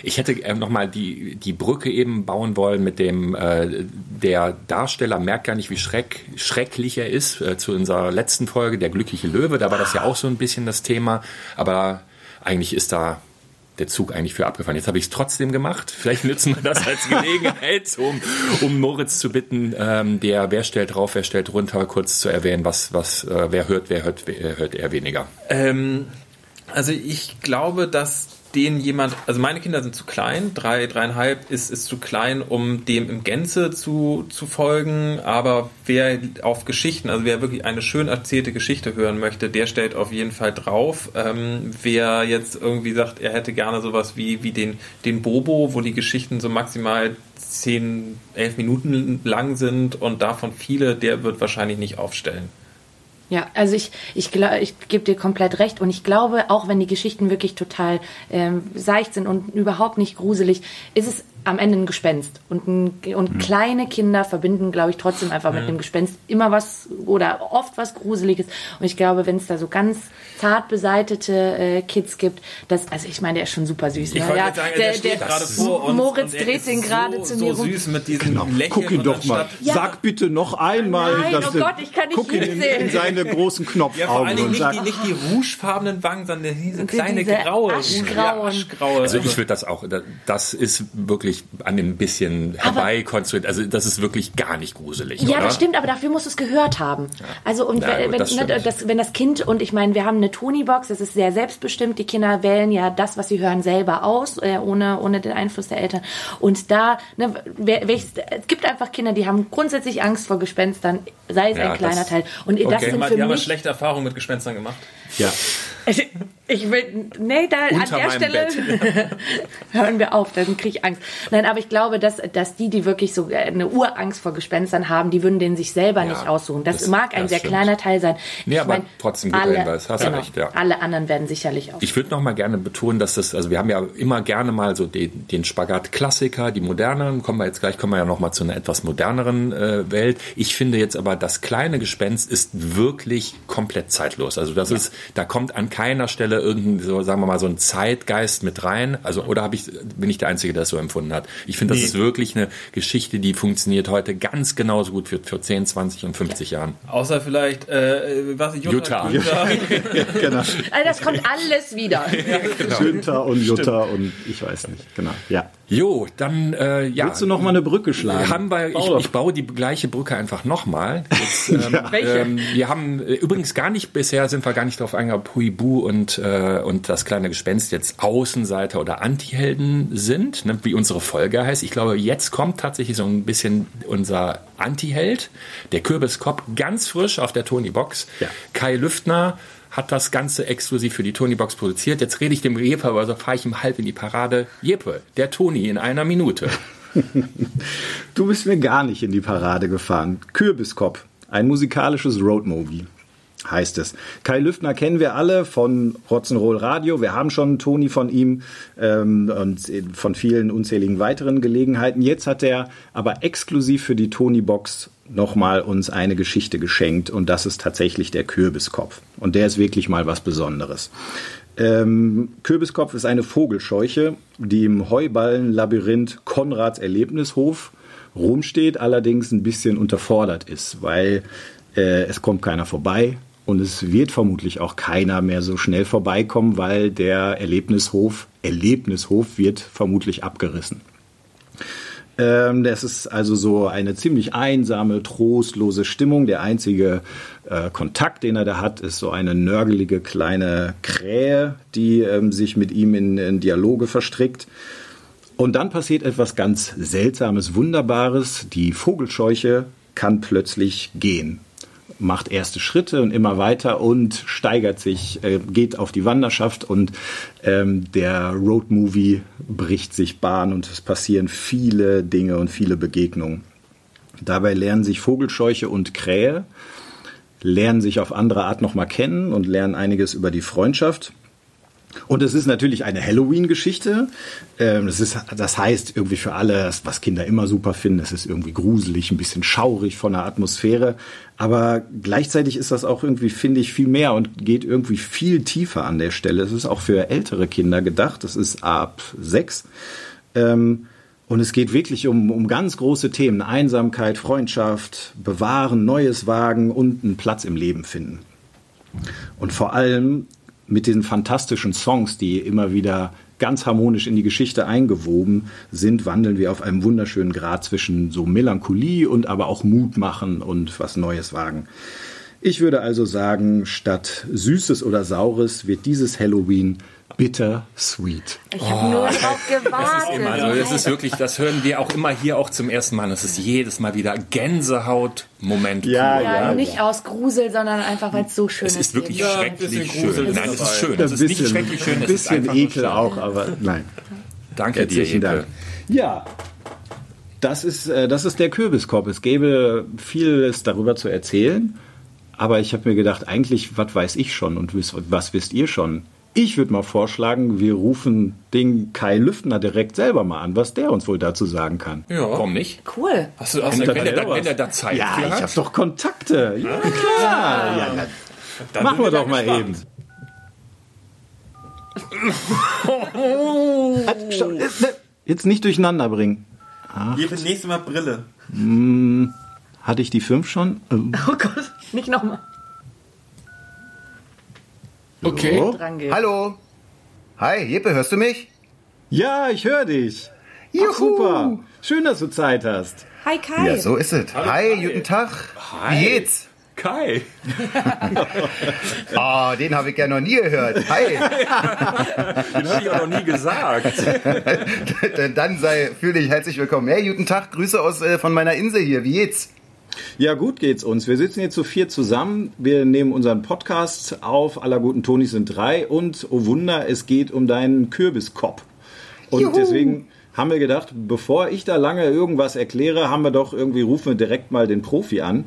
Ich hätte ähm, nochmal die, die Brücke eben bauen wollen mit dem, äh, der Darsteller merkt gar nicht, wie schreck, schrecklich er ist. Äh, zu unserer letzten Folge, der glückliche Löwe, da war das ja auch so ein bisschen das Thema. Aber eigentlich ist da der Zug eigentlich für abgefahren. Jetzt habe ich es trotzdem gemacht. Vielleicht nützen wir das als Gelegenheit, um, um Moritz zu bitten, ähm, der Wer stellt drauf, wer stellt runter, kurz zu erwähnen, was, was, äh, wer hört, wer hört, wer hört eher weniger. Ähm, also ich glaube, dass den jemand, also meine Kinder sind zu klein, drei, dreieinhalb ist, ist zu klein, um dem im Gänze zu, zu folgen, aber wer auf Geschichten, also wer wirklich eine schön erzählte Geschichte hören möchte, der stellt auf jeden Fall drauf. Ähm, wer jetzt irgendwie sagt, er hätte gerne sowas wie, wie den, den Bobo, wo die Geschichten so maximal 10, 11 Minuten lang sind und davon viele, der wird wahrscheinlich nicht aufstellen. Ja, also ich, ich, glaub, ich gebe dir komplett recht und ich glaube, auch wenn die Geschichten wirklich total ähm, seicht sind und überhaupt nicht gruselig, ist es am Ende ein Gespenst. Und, ein, und kleine Kinder verbinden, glaube ich, trotzdem einfach mit dem Gespenst immer was oder oft was Gruseliges. Und ich glaube, wenn es da so ganz zart beseitete äh, Kids gibt, das, also ich meine, der ist schon super süß. Ich ne? ja, sagen, der, steht gerade vor uns. Moritz und dreht den gerade so, zu so mir rum. süß mit diesem Genau. Lächeln. Guck ihn doch mal. Ja. Sag bitte noch einmal, Nein, dass oh Gott, ich kann nicht guck ihn in, in seine großen Ja, vor Knopfaugen allen Dingen und nicht die, nicht die rougefarbenen Wangen, sondern diese kleine diese graue. aschgrauen. Ja, aschgraue. Also ich würde das auch, da- das ist wirklich an dem bisschen herbeikonstruiert. Also das ist wirklich gar nicht gruselig, Ja, oder? das stimmt, aber dafür musst du es gehört haben. Also und Ja, wenn, gut, das wenn, ne, das, wenn das Kind und ich meine, wir haben eine Tony-Box, das ist sehr selbstbestimmt. Die Kinder wählen ja das, was sie hören, selber aus, äh, ohne ohne den Einfluss der Eltern. Und da, ne, wer, welches, es gibt einfach Kinder, die haben grundsätzlich Angst vor Gespenstern, sei es Ja, ein kleiner das- Teil. Und das okay. sind Die für haben mal mich schlechte Erfahrungen mit Gespenstern gemacht. Ja. Ich will, nee, da Unter an der Stelle hören wir auf, dann kriege ich Angst. Nein, aber ich glaube, dass, dass die, die wirklich so eine Urangst vor Gespenstern haben, die würden den sich selber Ja, nicht aussuchen. Das, das- mag ein das sehr stimmt. kleiner Teil sein. Nee, Ich aber mein, trotzdem guter alle, Hinweis. Hast du genau, recht, ja. Alle anderen werden sicherlich auch. Ich würde noch mal gerne betonen, dass das, also wir haben ja immer gerne mal so den, den Spagat Klassiker, die moderneren, kommen wir jetzt gleich, kommen wir ja noch mal zu einer etwas moderneren äh, Welt. Ich finde jetzt aber, das kleine Gespenst ist wirklich komplett zeitlos. Also das ist, da kommt an keiner Stelle irgendein, so, sagen wir mal, so ein Zeitgeist mit rein. Also, oder habe ich, bin ich der Einzige, der das so empfunden hat? Ich finde, das ist wirklich eine Geschichte, die funktioniert heute ganz genauso gut für, für 10, 20 und 50 Jahren. Außer vielleicht, äh, was, Jutta. Jutta. genau. Also das kommt alles wieder. Günther und Jutta und ich weiß nicht. Genau. Ja. Jo, dann, äh, ja. Willst du noch mal eine Brücke schlagen? haben wir, ich, ich baue die gleiche Brücke einfach nochmal. Ähm, Welche? ähm, wir haben äh, übrigens gar nicht, bisher sind wir gar nicht darauf eingegangen, ob Huibu und, äh, und das kleine Gespenst jetzt Außenseiter oder Antihelden sind, ne, wie unsere Folge heißt. Ich glaube, jetzt kommt tatsächlich so ein bisschen unser Antiheld, der Kürbiskopf, ganz frisch auf der Tony-Box. Ja. Kai Lüftner hat das Ganze exklusiv für die Tony-Box produziert. Jetzt rede ich dem Jeppe, aber so fahre ich ihm halb in die Parade. Jeppe, der Toni in einer Minute. Du bist mir gar nicht in die Parade gefahren. Kürbiskopf, ein musikalisches Roadmovie heißt es. Kai Lüftner kennen wir alle von Rock'n'Roll Radio. Wir haben schon Toni von ihm ähm, und von vielen unzähligen weiteren Gelegenheiten. Jetzt hat er aber exklusiv für die Tony-Box nochmal uns eine Geschichte geschenkt und das ist tatsächlich der Kürbiskopf. Und der ist wirklich mal was Besonderes. Ähm, Kürbiskopf ist eine Vogelscheuche, die im Heuballenlabyrinth Konrads Erlebnishof rumsteht, allerdings ein bisschen unterfordert ist, weil äh, es kommt keiner vorbei und es wird vermutlich auch keiner mehr so schnell vorbeikommen, weil der Erlebnishof, Erlebnishof wird vermutlich abgerissen. Ähm, das ist also so eine ziemlich einsame, trostlose Stimmung. Der einzige äh, Kontakt, den er da hat, ist so eine nörgelige kleine Krähe, die ähm, sich mit ihm in, in Dialoge verstrickt. Und dann passiert etwas ganz Seltsames, Wunderbares. Die Vogelscheuche kann plötzlich gehen, macht erste Schritte und immer weiter und steigert sich, äh, geht auf die Wanderschaft und ähm, der Roadmovie bricht sich Bahn und es passieren viele Dinge und viele Begegnungen. Dabei lernen sich Vogelscheuche und Krähe, lernen sich auf andere Art nochmal kennen und lernen einiges über die Freundschaft. Und es ist natürlich eine Halloween-Geschichte. Ähm, das, ist, das heißt irgendwie für alle, was Kinder immer super finden, es ist irgendwie gruselig, ein bisschen schaurig von der Atmosphäre. Aber gleichzeitig ist das auch irgendwie, finde ich, viel mehr und geht irgendwie viel tiefer an der Stelle. Es ist auch für ältere Kinder gedacht. Das ist ab sechs. Ähm, und es geht wirklich um, um ganz große Themen. Einsamkeit, Freundschaft, bewahren, Neues wagen und einen Platz im Leben finden. Und vor allem mit den fantastischen Songs, die immer wieder ganz harmonisch in die Geschichte eingewoben sind, wandeln wir auf einem wunderschönen Grad zwischen so Melancholie und aber auch Mut machen und was Neues wagen. Ich würde also sagen, statt Süßes oder Saures wird dieses Halloween bitter sweet. Ich habe nur drauf gewartet. Also das ist wirklich, das hören wir auch immer hier auch zum ersten Mal. Das ist jedes Mal wieder Gänsehaut-Moment. Ja, pur. ja, ja, nicht aus Grusel, sondern einfach, weil es so schön Es ist. ist wirklich Ja, schrecklich schön. ist Nein, es ist schön. Es ist nicht schrecklich schön, ein es ist bisschen Ekel schön. auch, aber nein. Danke dir, Herzlichen Jeppe. Dank. Ja, das ist, äh, das ist der Kürbiskorb. Es gäbe vieles darüber zu erzählen, aber ich habe mir gedacht, eigentlich, was weiß ich schon und was wisst ihr schon? Ich würde mal vorschlagen, wir rufen den Kai Lüftner direkt selber mal an, was der uns wohl dazu sagen kann. Ja. Warum nicht? Cool. Hast du, hast Wenn, du wenn, er da, selber wenn er da Zeit Ja, ich habe doch Kontakte. Ja, klar. Ja, na, Dann machen wir da doch mal gespannt. eben. Äh, ne, Jetzt nicht durcheinander bringen. Jedes nächste Mal Brille. Hatte ich die fünf schon? Oh Gott, nicht nochmal Okay. gehen. Hallo. Hi, Jeppe, hörst du mich? Ja, ich höre dich. Ach, super. Schön, dass du Zeit hast. Hi Kai. Ja, so ist es. Hi, guten Tag. Hi. Wie geht's? Kai. Ah, den habe ich ja noch nie gehört. Hi. Den habe ich auch noch nie gesagt. Dann sei, fühle dich herzlich willkommen. Hey, guten Tag. Grüße aus äh, von meiner Insel hier. Wie geht's? Ja, gut geht's uns. Wir sitzen jetzt zu vier zusammen. Wir nehmen unseren Podcast auf. Aller guten Tonis sind drei. Und, oh Wunder, es geht um deinen Kürbiskopf. Und Juhu. deswegen haben wir gedacht, bevor ich da lange irgendwas erkläre, haben wir doch irgendwie, rufen wir direkt mal den Profi an.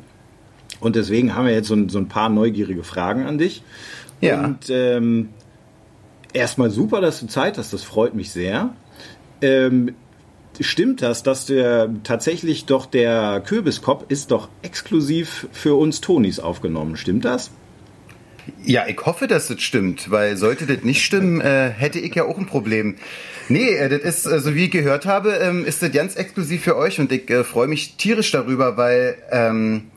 Und deswegen haben wir jetzt so ein, so ein paar neugierige Fragen an dich. Ja. Und ähm, erstmal super, dass du Zeit hast. Das freut mich sehr. Ähm, stimmt das, dass der tatsächlich doch der Kürbiskopf ist doch exklusiv für uns Tonis aufgenommen? Stimmt das? Ja, ich hoffe, dass das stimmt, weil sollte das nicht stimmen, äh, hätte ich ja auch ein Problem. Nee, äh, das ist, äh, so wie ich gehört habe, ähm, ist das ganz exklusiv für euch und ich äh, freue mich tierisch darüber, weil ähm,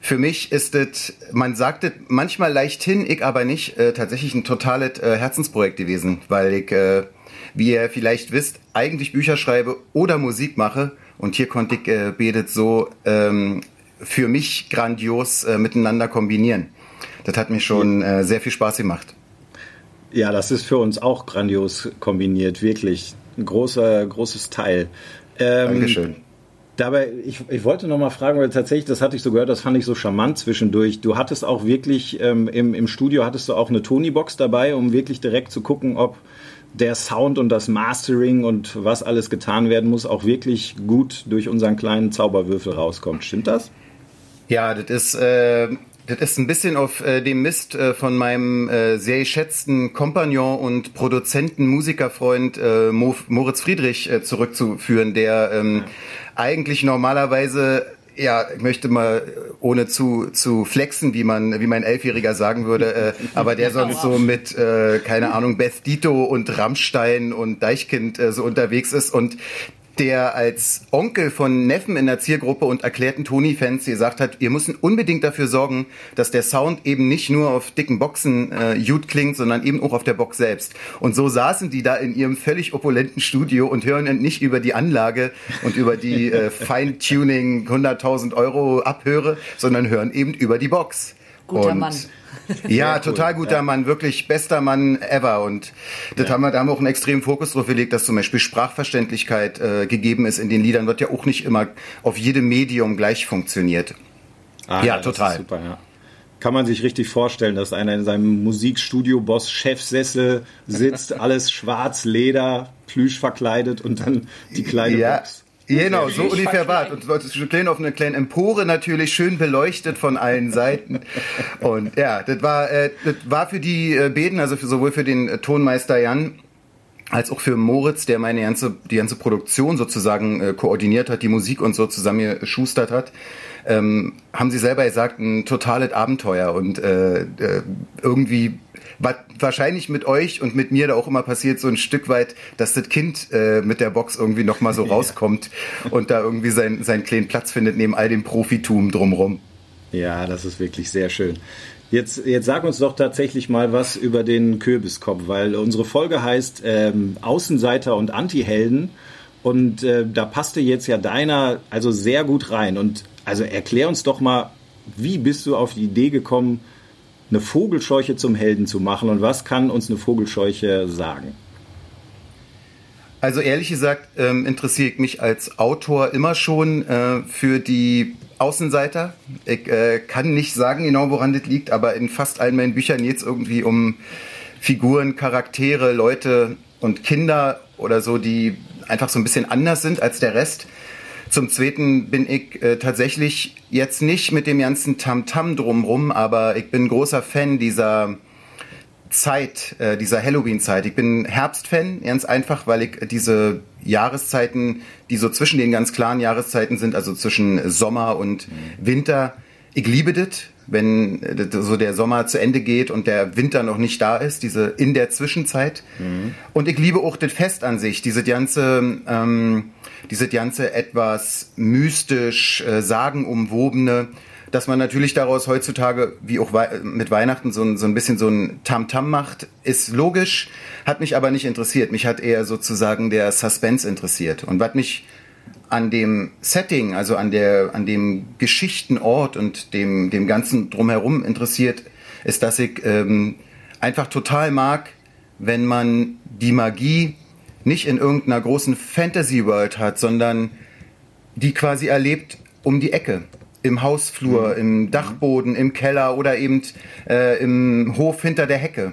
für mich ist das, man sagt es manchmal leicht hin, ich aber nicht, äh, tatsächlich ein totales Herzensprojekt gewesen, weil ich wie ihr vielleicht wisst, eigentlich Bücher schreibe oder Musik mache. Und hier konnte ich äh, Bedet so ähm, für mich grandios äh, miteinander kombinieren. Das hat mir schon äh, sehr viel Spaß gemacht. Ja, das ist für uns auch grandios kombiniert, wirklich. Ein großer, großes Teil. Ähm, Dankeschön. Dabei, ich, ich wollte noch mal fragen, weil tatsächlich, das hatte ich so gehört, das fand ich so charmant zwischendurch. Du hattest auch wirklich ähm, im, im Studio, hattest du auch eine Tony-Box dabei, um wirklich direkt zu gucken, ob der Sound und das Mastering und was alles getan werden muss, auch wirklich gut durch unseren kleinen Zauberwürfel rauskommt. Stimmt das? Ja, das ist, äh, das ist ein bisschen auf äh, dem Mist äh, von meinem äh, sehr geschätzten Kompagnon und Produzenten, Musikerfreund äh, Mo Moritz Friedrich äh, zurückzuführen, der ähm, eigentlich normalerweise ja, ich möchte mal, ohne zu, zu flexen, wie man, wie mein Elfjähriger sagen würde, äh, aber der sonst so mit, äh, keine Ahnung, Beth Dito und Rammstein und Deichkind äh, so unterwegs ist. Und der als Onkel von Neffen in der Zielgruppe und erklärten Tony-Fans gesagt hat, wir müssen unbedingt dafür sorgen, dass der Sound eben nicht nur auf dicken Boxen äh, gut klingt, sondern eben auch auf der Box selbst. Und so saßen die da in ihrem völlig opulenten Studio und hören nicht über die Anlage und über die äh, Feintuning 100.000 Euro Abhöre, sondern hören eben über die Box. Guter und Mann. Ja, total guter ja. Mann, wirklich bester Mann ever. Und das ja. haben wir, da haben wir auch einen extremen Fokus drauf gelegt, dass zum Beispiel Sprachverständlichkeit äh, gegeben ist in den Liedern, wird ja auch nicht immer auf jedem Medium gleich funktioniert. Ah, ja, ja total. super, ja. Kann man sich richtig vorstellen, dass einer in seinem Musikstudio-Boss Chefsessel sitzt, alles schwarz, Leder, Plüsch verkleidet und dann die kleine ja. Box. Genau, so ungefähr war es. Und stehen auf einer kleinen Empore natürlich, schön beleuchtet von allen Seiten. Und ja, das war, äh, das war für die äh, Beden, also für, sowohl für den äh, Tonmeister Jan, als auch für Moritz, der meine ganze, die ganze Produktion sozusagen äh, koordiniert hat, die Musik und so zusammengeschustert hat, ähm, haben sie selber gesagt, ein totales Abenteuer und äh, äh, irgendwie was wahrscheinlich mit euch und mit mir da auch immer passiert, so ein Stück weit, dass das Kind äh, mit der Box irgendwie nochmal so rauskommt ja. und da irgendwie sein, seinen kleinen Platz findet neben all dem Profitum drumrum. Ja, das ist wirklich sehr schön. Jetzt, jetzt sag uns doch tatsächlich mal was über den Kürbiskopf, weil unsere Folge heißt ähm, Außenseiter und Antihelden und äh, da passte jetzt ja deiner also sehr gut rein. Und also erklär uns doch mal, wie bist du auf die Idee gekommen, eine Vogelscheuche zum Helden zu machen und was kann uns eine Vogelscheuche sagen? Also ehrlich gesagt ähm, interessiere ich mich als Autor immer schon äh, für die Außenseiter. Ich äh, kann nicht sagen genau, woran das liegt, aber in fast allen meinen Büchern geht es irgendwie um Figuren, Charaktere, Leute und Kinder oder so, die einfach so ein bisschen anders sind als der Rest. Zum Zweiten bin ich äh, tatsächlich jetzt nicht mit dem ganzen Tamtam -Tam drumrum, aber ich bin großer Fan dieser Zeit, äh, dieser Halloween-Zeit. Ich bin Herbstfan, ganz einfach, weil ich diese Jahreszeiten, die so zwischen den ganz klaren Jahreszeiten sind, also zwischen Sommer und Winter, ich liebe das, wenn äh, so der Sommer zu Ende geht und der Winter noch nicht da ist, diese in der Zwischenzeit. Mhm. Und ich liebe auch das Fest an sich, diese ganze ähm, diese ganze etwas mystisch, äh, sagenumwobene, dass man natürlich daraus heutzutage, wie auch mit Weihnachten, so ein, so ein bisschen so ein Tamtam -Tam macht, ist logisch, hat mich aber nicht interessiert. Mich hat eher sozusagen der Suspense interessiert. Und was mich an dem Setting, also an, der, an dem Geschichtenort und dem, dem Ganzen drumherum interessiert, ist, dass ich ähm, einfach total mag, wenn man die Magie nicht in irgendeiner großen Fantasy-World hat, sondern die quasi erlebt um die Ecke im Hausflur, Mhm. im Dachboden, im Keller oder eben äh, im Hof hinter der Hecke.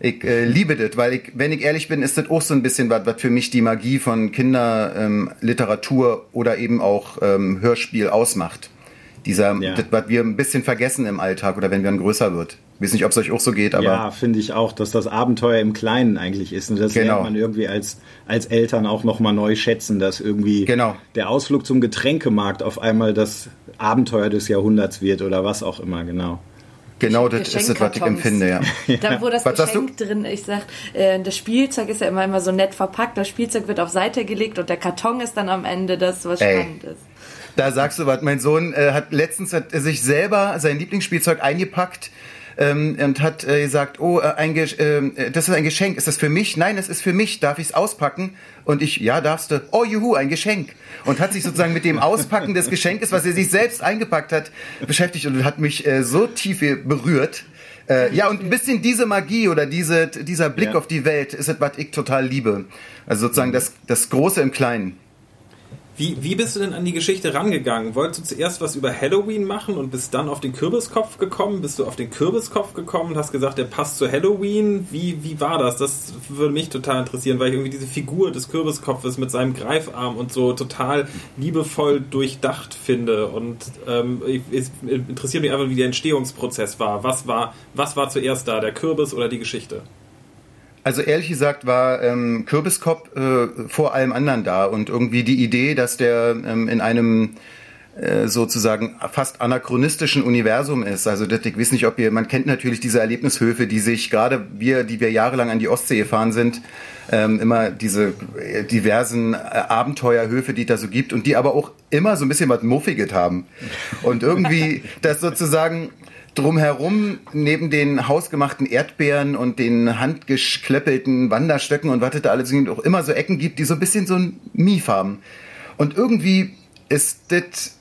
Ich äh, liebe das, weil ich, wenn ich ehrlich bin, ist das auch so ein bisschen was, was für mich die Magie von Kinderliteratur ähm, oder eben auch ähm, Hörspiel ausmacht. Dieser, Ja. das, was wir ein bisschen vergessen im Alltag oder wenn wir dann größer wird. Ich weiß nicht, ob es euch auch so geht, aber ja, finde ich auch, dass das Abenteuer im Kleinen eigentlich ist. Und das Genau. lernt man irgendwie als, als Eltern auch nochmal neu schätzen, dass irgendwie Genau. der Ausflug zum Getränkemarkt auf einmal das Abenteuer des Jahrhunderts wird oder was auch immer, genau. genau das ist das, was ich empfinde, ja. Da, wo das Was sagst Geschenk drin, ich sag, äh, das Spielzeug ist ja immer, immer so nett verpackt, das Spielzeug wird auf Seite gelegt und der Karton ist dann am Ende das, was Ey. spannend ist. Da sagst du was. Mein Sohn äh, hat letztens hat er sich selber sein Lieblingsspielzeug eingepackt ähm, und hat äh, gesagt, oh, äh, ein Gesch- äh, das ist ein Geschenk. Ist das für mich? Nein, es ist für mich. Darf ich es auspacken? Und ich, ja, darfst du. Oh, juhu, ein Geschenk. Und hat sich sozusagen mit dem Auspacken des Geschenkes, was er sich selbst eingepackt hat, beschäftigt und hat mich äh, so tief berührt. Äh, ja, und ein bisschen diese Magie oder diese, dieser Blick Ja. auf die Welt ist etwas, was ich total liebe. Also sozusagen das, das Große im Kleinen. Wie, wie bist du denn an die Geschichte rangegangen? Wolltest du zuerst was über Halloween machen und bist dann auf den Kürbiskopf gekommen? Bist du auf den Kürbiskopf gekommen und hast gesagt, der passt zu Halloween? Wie, wie war das? Das würde mich total interessieren, weil ich irgendwie diese Figur des Kürbiskopfes mit seinem Greifarm und so total liebevoll durchdacht finde. Und ähm, es interessiert mich einfach, wie der Entstehungsprozess war. Was war, was war zuerst da, der Kürbis oder die Geschichte? Also ehrlich gesagt war ähm, Kürbiskopf äh, vor allem anderen da und irgendwie die Idee, dass der ähm, in einem äh, sozusagen fast anachronistischen Universum ist. Also das, ich weiß nicht, ob ihr, man kennt natürlich diese Erlebnishöfe, die sich gerade wir, die wir jahrelang an die Ostsee gefahren sind, ähm, immer diese äh, diversen äh, Abenteuerhöfe, die es da so gibt und die aber auch immer so ein bisschen was Muffiges haben. Und irgendwie das sozusagen drumherum neben den hausgemachten Erdbeeren und den handgeschleppelten Wanderstöcken und was da alles gibt, auch immer so Ecken gibt, die so ein bisschen so ein Mief haben. Und irgendwie ist das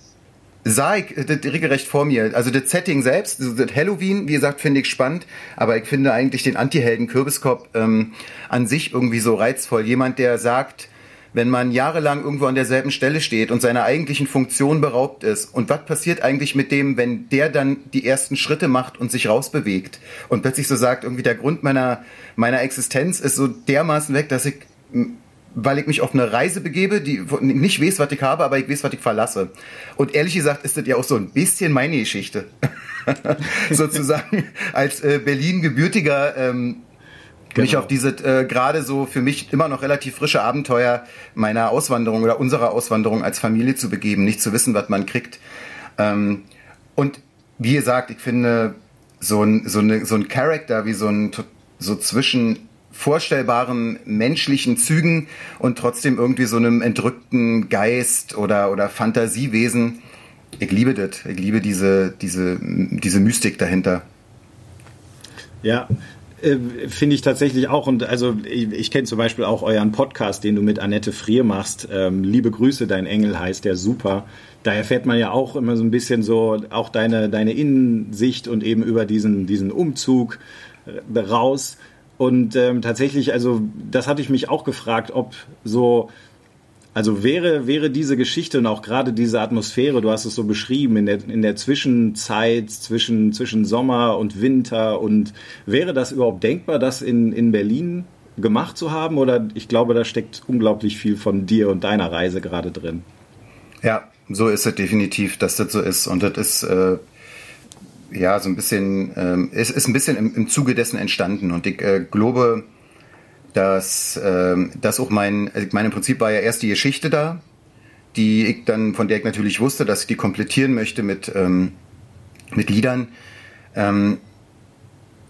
sah ich das regelrecht vor mir. Also das Setting selbst, das Halloween, wie gesagt, finde ich spannend, aber ich finde eigentlich den Anti-Helden Kürbiskopf ähm, an sich irgendwie so reizvoll. Jemand, der sagt, wenn man jahrelang irgendwo an derselben Stelle steht und seiner eigentlichen Funktion beraubt ist. Und was passiert eigentlich mit dem, wenn der dann die ersten Schritte macht und sich rausbewegt und plötzlich so sagt, irgendwie der Grund meiner, meiner Existenz ist so dermaßen weg, dass ich, weil ich mich auf eine Reise gebebe, die nicht weiß, was ich habe, aber ich weiß, was ich verlasse. Und ehrlich gesagt ist das ja auch so ein bisschen meine Geschichte. Sozusagen als äh, Berlin-gebürtiger ähm, mich Genau. auf diese äh, gerade so für mich immer noch relativ frische Abenteuer meiner Auswanderung oder unserer Auswanderung als Familie zu begeben, nicht zu wissen, was man kriegt. Ähm, und wie gesagt, ich finde so ein so eine so ein Charakter wie so ein so zwischen vorstellbaren menschlichen Zügen und trotzdem irgendwie so einem entrückten Geist oder oder Fantasiewesen. Ich liebe das. Ich liebe diese diese diese Mystik dahinter. Ja, äh, finde ich tatsächlich auch. Und also ich, ich kenne zum Beispiel auch euren Podcast, den du mit Annette Frier machst. Ähm, Liebe Grüße, dein Engel heißt der super. Da erfährt man ja auch immer so ein bisschen so auch deine, deine Innensicht und eben über diesen, diesen Umzug äh, raus. Und ähm, tatsächlich, also das hatte ich mich auch gefragt, ob so also wäre, wäre diese Geschichte und auch gerade diese Atmosphäre, du hast es so beschrieben, in der, in der Zwischenzeit zwischen, zwischen Sommer und Winter und wäre das überhaupt denkbar, das in, in Berlin gemacht zu haben? Oder ich glaube, da steckt unglaublich viel von dir und deiner Reise gerade drin. Ja, so ist es definitiv, dass das so ist. Und das ist äh, ja so ein bisschen, ähm, es ist ein bisschen im, im Zuge dessen entstanden. Und ich äh, glaube, dass ähm, das auch mein, also ich meine, im Prinzip war ja erst die Geschichte da, die ich dann, von der ich natürlich wusste, dass ich die komplettieren möchte mit, ähm, mit Liedern. Ähm,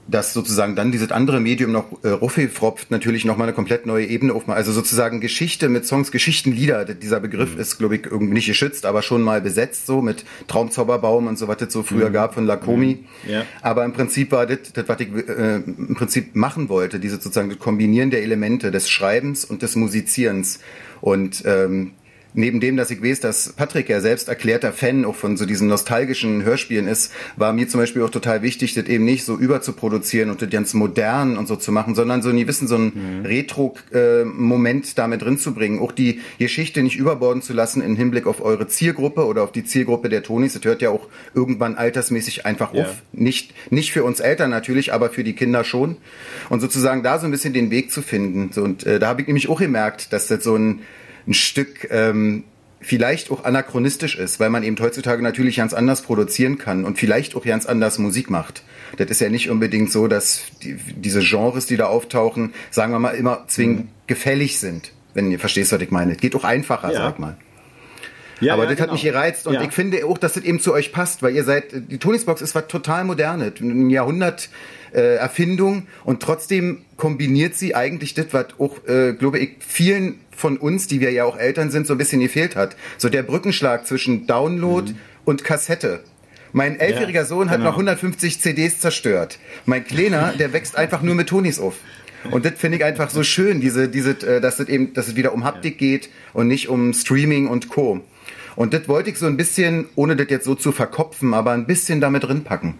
dass sozusagen dann dieses andere Medium noch äh, ruffifropft natürlich nochmal eine komplett neue Ebene aufmacht. Also sozusagen Geschichte mit Songs, Geschichtenlieder. D- Dieser Begriff ist, glaube ich, irgendwie nicht geschützt, aber schon mal besetzt, so mit Traumzauberbaum und so, was es so früher gab von Lakomi. Ja. Aber im Prinzip war das, das was ich äh, im Prinzip machen wollte, diese sozusagen das Kombinieren der Elemente des Schreibens und des Musizierens. Und ähm, neben dem, dass ich weiß, dass Patrick ja selbst erklärter Fan auch von so diesen nostalgischen Hörspielen ist, war mir zum Beispiel auch total wichtig, das eben nicht so überzuproduzieren und das ganz modern und so zu machen, sondern so nie wissen, so einen mhm. Retro-Moment äh, damit drin zu bringen. Auch die Geschichte nicht überborden zu lassen im Hinblick auf eure Zielgruppe oder auf die Zielgruppe der Tonis. Das hört ja auch irgendwann altersmäßig einfach ja. auf. Nicht, nicht für uns Eltern natürlich, aber für die Kinder schon. Und sozusagen da so ein bisschen den Weg zu finden. So, und äh, da habe ich nämlich auch gemerkt, dass das so ein ein Stück ähm, vielleicht auch anachronistisch ist, weil man eben heutzutage natürlich ganz anders produzieren kann und vielleicht auch ganz anders Musik macht. Das ist ja nicht unbedingt so, dass die, diese Genres, die da auftauchen, sagen wir mal, immer zwingend mhm. gefällig sind, wenn ihr verstehst, was ich meine. Es geht auch einfacher, ja. sag mal. Ja, aber ja, das genau. hat mich gereizt und ja. ich finde auch, dass das eben zu euch passt, weil ihr seid, die Tonys Box ist was total modernes, ein Jahrhundert äh, Erfindung und trotzdem kombiniert sie eigentlich das, was auch, äh, glaube ich, vielen von uns, die wir ja auch Eltern sind, so ein bisschen gefehlt hat. So der Brückenschlag zwischen Download mhm. und Kassette. Mein elfjähriger ja, Sohn hat genau. noch 150 CDs zerstört. Mein Kleiner, der wächst einfach nur mit Tonis auf. Und das finde ich einfach so schön, diese, diese, äh, dass es eben, dass es wieder um Haptik geht und nicht um Streaming und Co. Und das wollte ich so ein bisschen, ohne das jetzt so zu verkopfen, aber ein bisschen damit drin packen.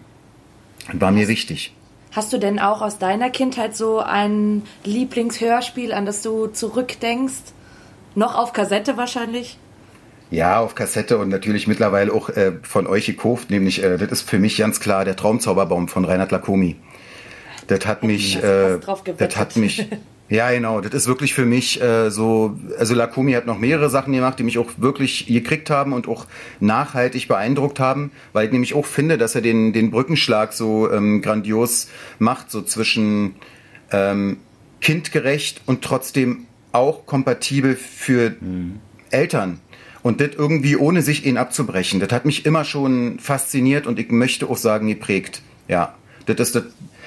War mir wichtig. Hast du denn auch aus deiner Kindheit so ein Lieblingshörspiel, an das du zurückdenkst? Noch auf Kassette wahrscheinlich? Ja, auf Kassette und natürlich mittlerweile auch äh, von euch gekauft, nämlich äh, das ist für mich ganz klar der Traumzauberbaum von Reinhard Lacomi. Das hat mich, äh, das hat mich, Ja, genau. Das ist wirklich für mich äh, so. Also Lakumi hat noch mehrere Sachen gemacht, die mich auch wirklich gekriegt haben und auch nachhaltig beeindruckt haben, weil ich nämlich auch finde, dass er den den Brückenschlag so ähm, grandios macht, so zwischen ähm, kindgerecht und trotzdem auch kompatibel für mhm. Eltern. Und das irgendwie ohne sich ihn abzubrechen. Das hat mich immer schon fasziniert und ich möchte auch sagen geprägt. Ja, das ist das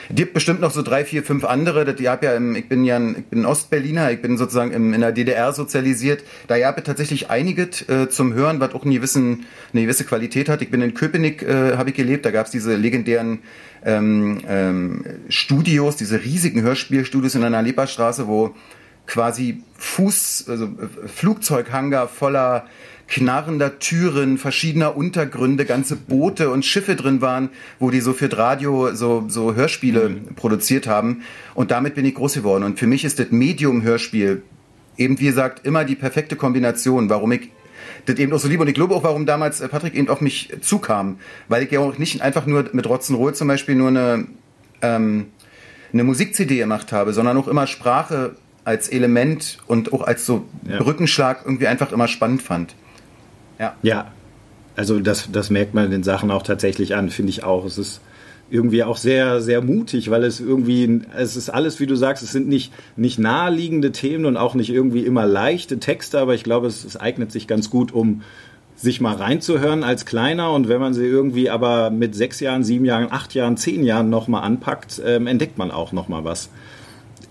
gibt bestimmt noch so drei, vier, fünf andere. Das, ich, ja im, ich bin ja ein, Ostberliner, ich bin sozusagen im, in der DDR sozialisiert. Da gab es tatsächlich einiges äh, zum Hören, was auch eine, gewissen, eine gewisse Qualität hat. Ich bin in Köpenick, äh, habe ich gelebt, da gab es diese legendären ähm, ähm, Studios, diese riesigen Hörspielstudios in einer Leberstraße, wo quasi Fuß, also äh, Flugzeughangar voller knarrender Türen, verschiedener Untergründe, ganze Boote und Schiffe drin waren, wo die so für Radio so, so Hörspiele mhm. produziert haben. Und damit bin ich groß geworden. Und für mich ist das Medium-Hörspiel eben, wie gesagt, immer die perfekte Kombination, warum ich das eben auch so liebe. Und ich glaube auch, warum damals äh, Patrick eben auf mich zukam. Weil ich ja auch nicht einfach nur mit Rock'n'Roll zum Beispiel nur eine, ähm, eine Musik-CD gemacht habe, sondern auch immer Sprache als Element und auch als so ja. Brückenschlag irgendwie einfach immer spannend fand. Ja. Ja. Also das, das merkt man den Sachen auch tatsächlich an, finde ich auch. Es ist irgendwie auch sehr, sehr mutig, weil es irgendwie, es ist alles, wie du sagst, es sind nicht, nicht naheliegende Themen und auch nicht irgendwie immer leichte Texte, aber ich glaube, es, es eignet sich ganz gut, um sich mal reinzuhören als Kleiner und wenn man sie irgendwie aber mit sechs Jahren, sieben Jahren, acht Jahren, zehn Jahren nochmal anpackt, ähm, entdeckt man auch nochmal was.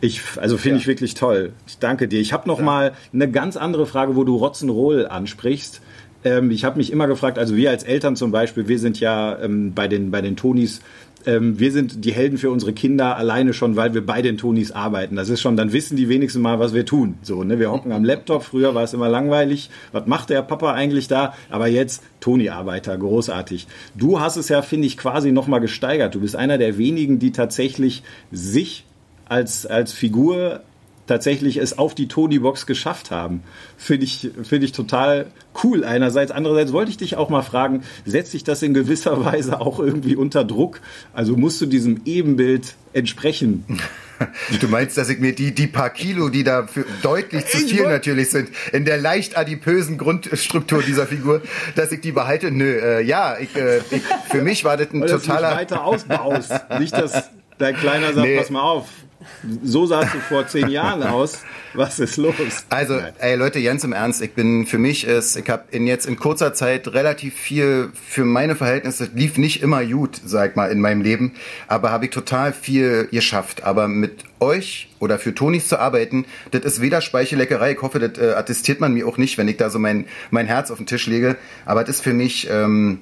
Ich, also finde ja. ich wirklich toll. Ich danke dir. Ich habe noch ja. mal eine ganz andere Frage, wo du Rock'n'Roll ansprichst. Ähm, ich habe mich immer gefragt, also wir als Eltern zum Beispiel, wir sind ja ähm, bei den bei den Tonis ähm, wir sind die Helden für unsere Kinder alleine schon, weil wir bei den Tonis arbeiten. Das ist schon, dann wissen die wenigsten mal, was wir tun. So, ne? Wir hocken am Laptop. Früher war es immer langweilig. Was macht der Papa eigentlich da? Aber jetzt Toni-Arbeiter, großartig. Du hast es ja, finde ich, quasi nochmal gesteigert. Du bist einer der wenigen, die tatsächlich sich als, als Figur tatsächlich es auf die Tony-Box geschafft haben. Finde ich, finde ich total cool einerseits. Andererseits wollte ich dich auch mal fragen, setzt sich das in gewisser Weise auch irgendwie unter Druck? Also musst du diesem Ebenbild entsprechen? Du meinst, dass ich mir die, die paar Kilo, die da für deutlich zu viel natürlich sind, in der leicht adipösen Grundstruktur dieser Figur, dass ich die behalte? Nö, äh, ja, ich, äh, ich, für mich war das ein Weil totaler... Dass du weiter ausbaust. Nicht, dass dein Kleiner sagt, nee. pass mal auf, so sahst du vor zehn Jahren aus. Was ist los? Also, ey Leute, ganz im Ernst, ich bin für mich ist, ich habe in jetzt in kurzer Zeit relativ viel für meine Verhältnisse lief nicht immer gut, sag mal, in meinem Leben, aber habe ich total viel geschafft. Aber mit euch oder für Tonis zu arbeiten, das ist weder Speichelleckerei. Ich hoffe, das äh, attestiert man mir auch nicht, wenn ich da so mein mein Herz auf den Tisch lege. Aber das ist für mich ähm,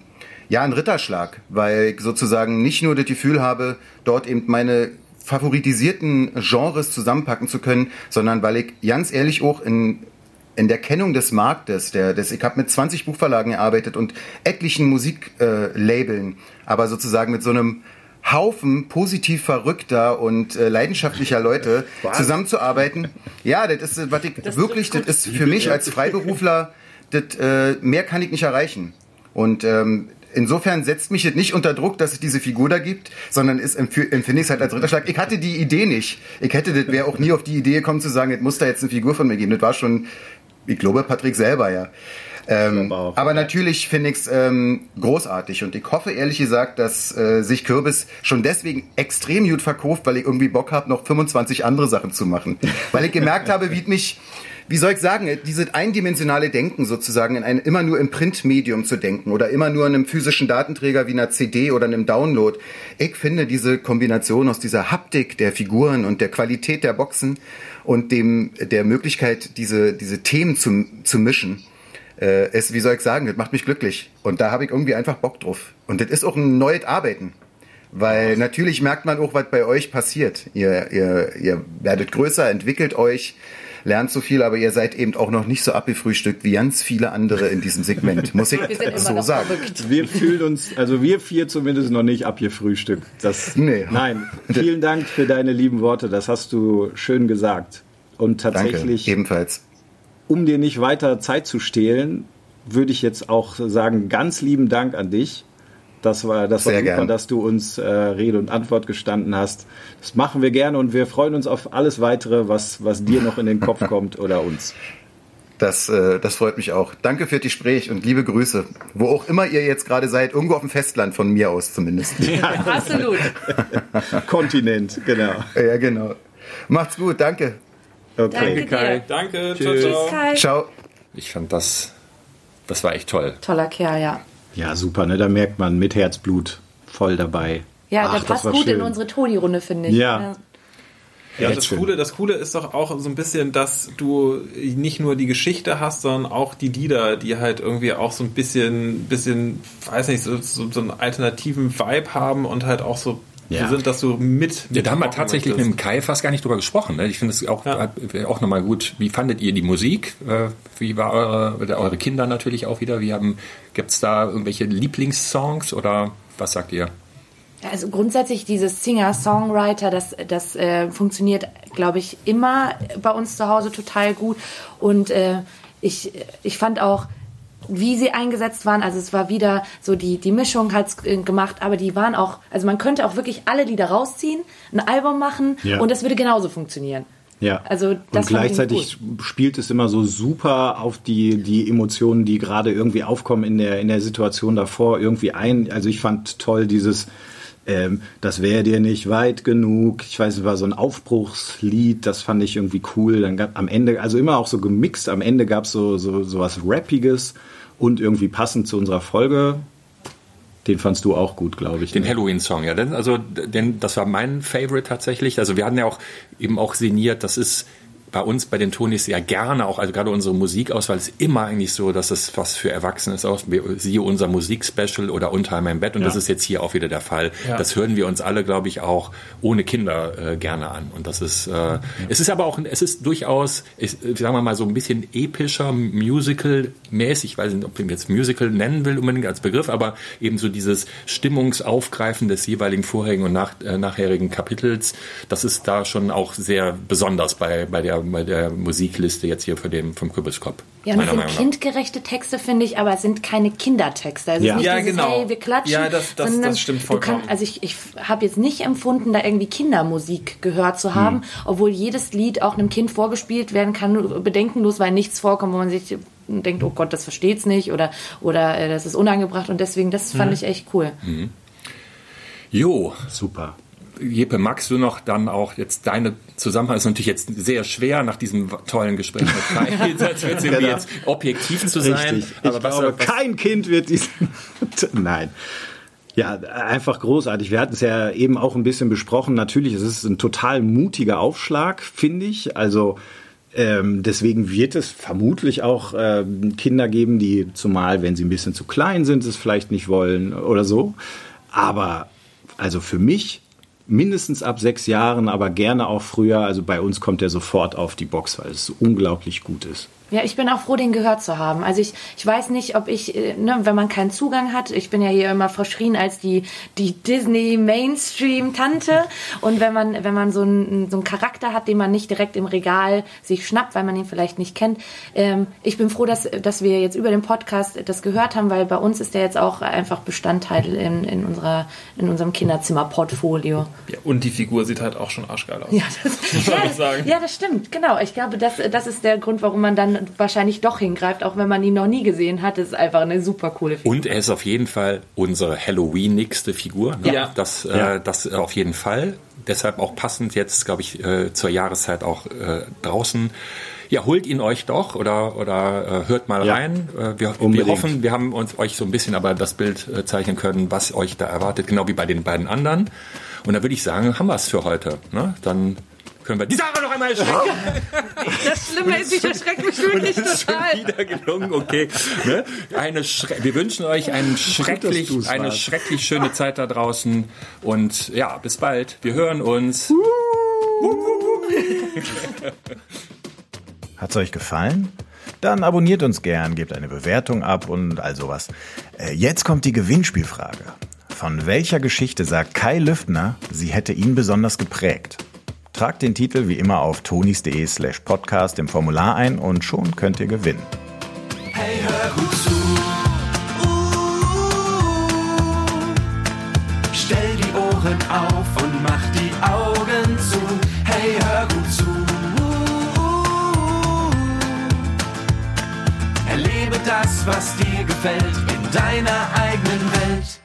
ja ein Ritterschlag, weil ich sozusagen nicht nur das Gefühl habe, dort eben meine favoritisierten Genres zusammenpacken zu können, sondern weil ich ganz ehrlich auch in in der Kennung des Marktes, der, des, ich habe mit 20 Buchverlagen gearbeitet und etlichen Musiklabeln, aber sozusagen mit so einem Haufen positiv verrückter und äh, leidenschaftlicher Leute zusammenzuarbeiten. Ja, das ist, was ich Das wirklich, das ist für mich als Freiberufler, das, äh, mehr kann ich nicht erreichen. Und ähm, insofern setzt mich das nicht unter Druck, dass es diese Figur da gibt, sondern ist empf- empfinde ich es halt als Ritterschlag. Ich hatte die Idee nicht. Ich hätte, das wäre auch nie auf die Idee gekommen zu sagen, es muss da jetzt eine Figur von mir geben. Das war schon, ich glaube, Patrick selber, ja. Ähm, auch. aber natürlich finde ich es ähm, großartig und ich hoffe ehrlich gesagt, dass äh, sich Kürbis schon deswegen extrem gut verkauft, weil ich irgendwie Bock habe, noch 25 andere Sachen zu machen. weil ich gemerkt habe, wie mich, wie soll ich sagen, dieses eindimensionale Denken sozusagen in ein, immer nur im Printmedium zu denken oder immer nur in einem physischen Datenträger wie einer CD oder einem Download. Ich finde diese Kombination aus dieser Haptik der Figuren und der Qualität der Boxen und dem, der Möglichkeit, diese, diese Themen zu, zu mischen, äh, es, wie soll ich sagen, das macht mich glücklich. Und da habe ich irgendwie einfach Bock drauf. Und das ist auch ein neues Arbeiten. Weil natürlich merkt man auch, was bei euch passiert. Ihr, ihr, ihr werdet größer, entwickelt euch, lernt so viel, aber ihr seid eben auch noch nicht so abgefrühstückt wie ganz viele andere in diesem Segment. Muss ich Wir sind immer so sagen. verrückt. Wir fühlen uns, also wir vier zumindest noch nicht abgefrühstückt. Das, Nee. Nein, vielen Dank für deine lieben Worte. Das hast du schön gesagt. Und Danke, tatsächlich, ebenfalls. um dir nicht weiter Zeit zu stehlen, würde ich jetzt auch sagen, ganz lieben Dank an dich. Das war, das war Sehr super, gern. dass du uns äh, Rede und Antwort gestanden hast. Das machen wir gerne und wir freuen uns auf alles weitere, was, was dir noch in den Kopf kommt oder uns. Das, äh, das freut mich auch. Danke für das Gespräch und liebe Grüße. Wo auch immer ihr jetzt gerade seid, irgendwo auf dem Festland von mir aus zumindest. Absolut. Kontinent, genau. ja, genau. Macht's gut, danke. Okay. Danke dir. Danke, Tschüss. ciao, ciao. Kai. Ciao. Ich fand das, das war echt toll. Toller Kerl, ja. Ja, super, ne? Da merkt man mit Herzblut voll dabei. Ja, Ach, der das passt gut in schön. unsere Toni-Runde, finde ich. Ja. Ja, Jetzt das. Coole, das Coole ist doch auch so ein bisschen, dass du nicht nur die Geschichte hast, sondern auch die Lieder, die halt irgendwie auch so ein bisschen, bisschen, weiß nicht, so, so, so einen alternativen Vibe haben und halt auch so, Ja. sind, dass du mit. Ja, da haben wir tatsächlich mit möchtest. dem Kai fast gar nicht drüber gesprochen. Ne? Ich finde es auch, Ja. auch nochmal gut. Wie fandet ihr die Musik? Äh, Wie war eure, eure Kinder natürlich auch wieder? Wie haben, gibt's da irgendwelche Lieblingssongs oder was sagt ihr? Also grundsätzlich dieses Singer-Songwriter, das, das äh, funktioniert, glaube ich, immer bei uns zu Hause total gut. Und äh, ich, ich fand auch, wie sie eingesetzt waren, also es war wieder so die, die Mischung hat's äh, gemacht, aber die waren auch, also man könnte auch wirklich alle Lieder rausziehen, ein Album machen Ja. und das würde genauso funktionieren. Ja. Also das und gleichzeitig spielt es immer so super auf die, die Emotionen, die gerade irgendwie aufkommen in der, in der Situation davor, irgendwie ein. Also ich fand toll dieses, ähm, das wäre dir nicht weit genug. Ich weiß, es war so ein Aufbruchslied, das fand ich irgendwie cool. Dann gab am Ende, also immer auch so gemixt, am Ende gab es so, so, so was Rappiges und irgendwie passend zu unserer Folge. Den fandst du auch gut, glaube ich. Den ne? Halloween-Song, ja. Denn, also, denn das war mein Favorite tatsächlich. Also wir hatten ja auch eben auch sinniert, das ist bei uns bei den Tonis ja gerne auch, also gerade unsere Musikauswahl ist immer eigentlich so, dass es was für Erwachsene ist. Auch, siehe unser Musikspecial oder Unter meinem Bett und das ist jetzt hier auch wieder der Fall. Ja. Das hören wir uns alle, glaube ich, auch ohne Kinder äh, gerne an. Und das ist, äh, es ist aber auch, es ist durchaus, ich, sagen wir mal, so ein bisschen epischer, Musical-mäßig. Ich weiß nicht, ob ich jetzt Musical nennen will unbedingt als Begriff, aber eben so dieses Stimmungsaufgreifen des jeweiligen vorherigen und nach, äh, nachherigen Kapitels, das ist da schon auch sehr besonders bei, bei, der, bei der Musikliste jetzt hier für den, vom Kürbiskorb. Ja, und meiner sind kindgerechte Texte, finde ich, aber es sind keine Kindertexte. Also Ja. es ist nicht Ja, dieses, genau. hey, wir klatschen. Ja, das- das- sondern das stimmt Du vollkommen. kann, also ich, ich habe jetzt nicht empfunden, da irgendwie Kindermusik gehört zu haben, obwohl jedes Lied auch einem Kind vorgespielt werden kann, nur bedenkenlos, weil nichts vorkommt, wo man sich denkt, oh Gott, das versteht's nicht oder, oder äh, das ist unangebracht und deswegen, das fand ich echt cool. Jo, Super. Jeppe, magst du noch dann auch jetzt deine Zusammenhang ist natürlich jetzt sehr schwer nach diesem tollen Gespräch mit Kai, jetzt irgendwie Genau. jetzt objektiv zu sein. Richtig. Aber ich was, glaube, was, kein Kind wird diesen. Nein. Ja, einfach großartig. Wir hatten es ja eben auch ein bisschen besprochen. Natürlich, es ist ein total mutiger Aufschlag, finde ich. Also ähm, deswegen wird es vermutlich auch ähm, Kinder geben, die zumal, wenn sie ein bisschen zu klein sind, es vielleicht nicht wollen oder so. Aber also für mich mindestens ab sechs Jahren, aber gerne auch früher. Also bei uns kommt er sofort auf die Box, weil es so unglaublich gut ist. Ja, ich bin auch froh, den gehört zu haben. Also ich, ich weiß nicht, ob ich, äh, ne, wenn man keinen Zugang hat, ich bin ja hier immer verschrien als die, die Disney Mainstream Tante. Und wenn man, wenn man so einen, so einen Charakter hat, den man nicht direkt im Regal sich schnappt, weil man ihn vielleicht nicht kennt. Ähm, ich bin froh, dass, dass wir jetzt über den Podcast das gehört haben, weil bei uns ist der jetzt auch einfach Bestandteil in, in unserer, in unserem Kinderzimmer-Portfolio. Ja, und die Figur sieht halt auch schon arschgeil aus. Ja, das, ja, das, ja, das stimmt, genau. Ich glaube, das, das ist der Grund, warum man dann wahrscheinlich doch hingreift, auch wenn man ihn noch nie gesehen hat. Das ist einfach eine super coole Figur. Und er ist auf jeden Fall unsere Halloween-nächste Figur. Ne? Ja. Das, Ja. Äh, das auf jeden Fall. Deshalb auch passend jetzt, glaube ich, äh, zur Jahreszeit auch äh, draußen. Ja, holt ihn euch doch oder, oder äh, hört mal Ja. rein. Äh, wir, wir hoffen, wir haben uns euch so ein bisschen aber das Bild äh, zeichnen können, was euch da erwartet, genau wie bei den beiden anderen. Und da würde ich sagen, haben wir es für heute. Ne? Dann können wir die Sarah noch einmal erschrecken. Das Schlimme ist, ich erschrecke mich wirklich schon wieder gelungen, okay. Ne? Eine Schre wir wünschen euch einen schrecklich, du's eine warst. schrecklich schöne Zeit da draußen und ja, bis bald. Wir hören uns. Hat's euch gefallen? Dann abonniert uns gern, gebt eine Bewertung ab und all sowas. Äh, Jetzt kommt die Gewinnspielfrage. Von welcher Geschichte sagt Kai Lüftner, sie hätte ihn besonders geprägt? Tragt den Titel wie immer auf tonis.de slash podcast im Formular ein und schon könnt ihr gewinnen. Hey, hör gut zu. Uh, stell die Ohren auf und mach die Augen zu. Hey, hör gut zu. Uh, erlebe das, was dir gefällt, in deiner eigenen Welt.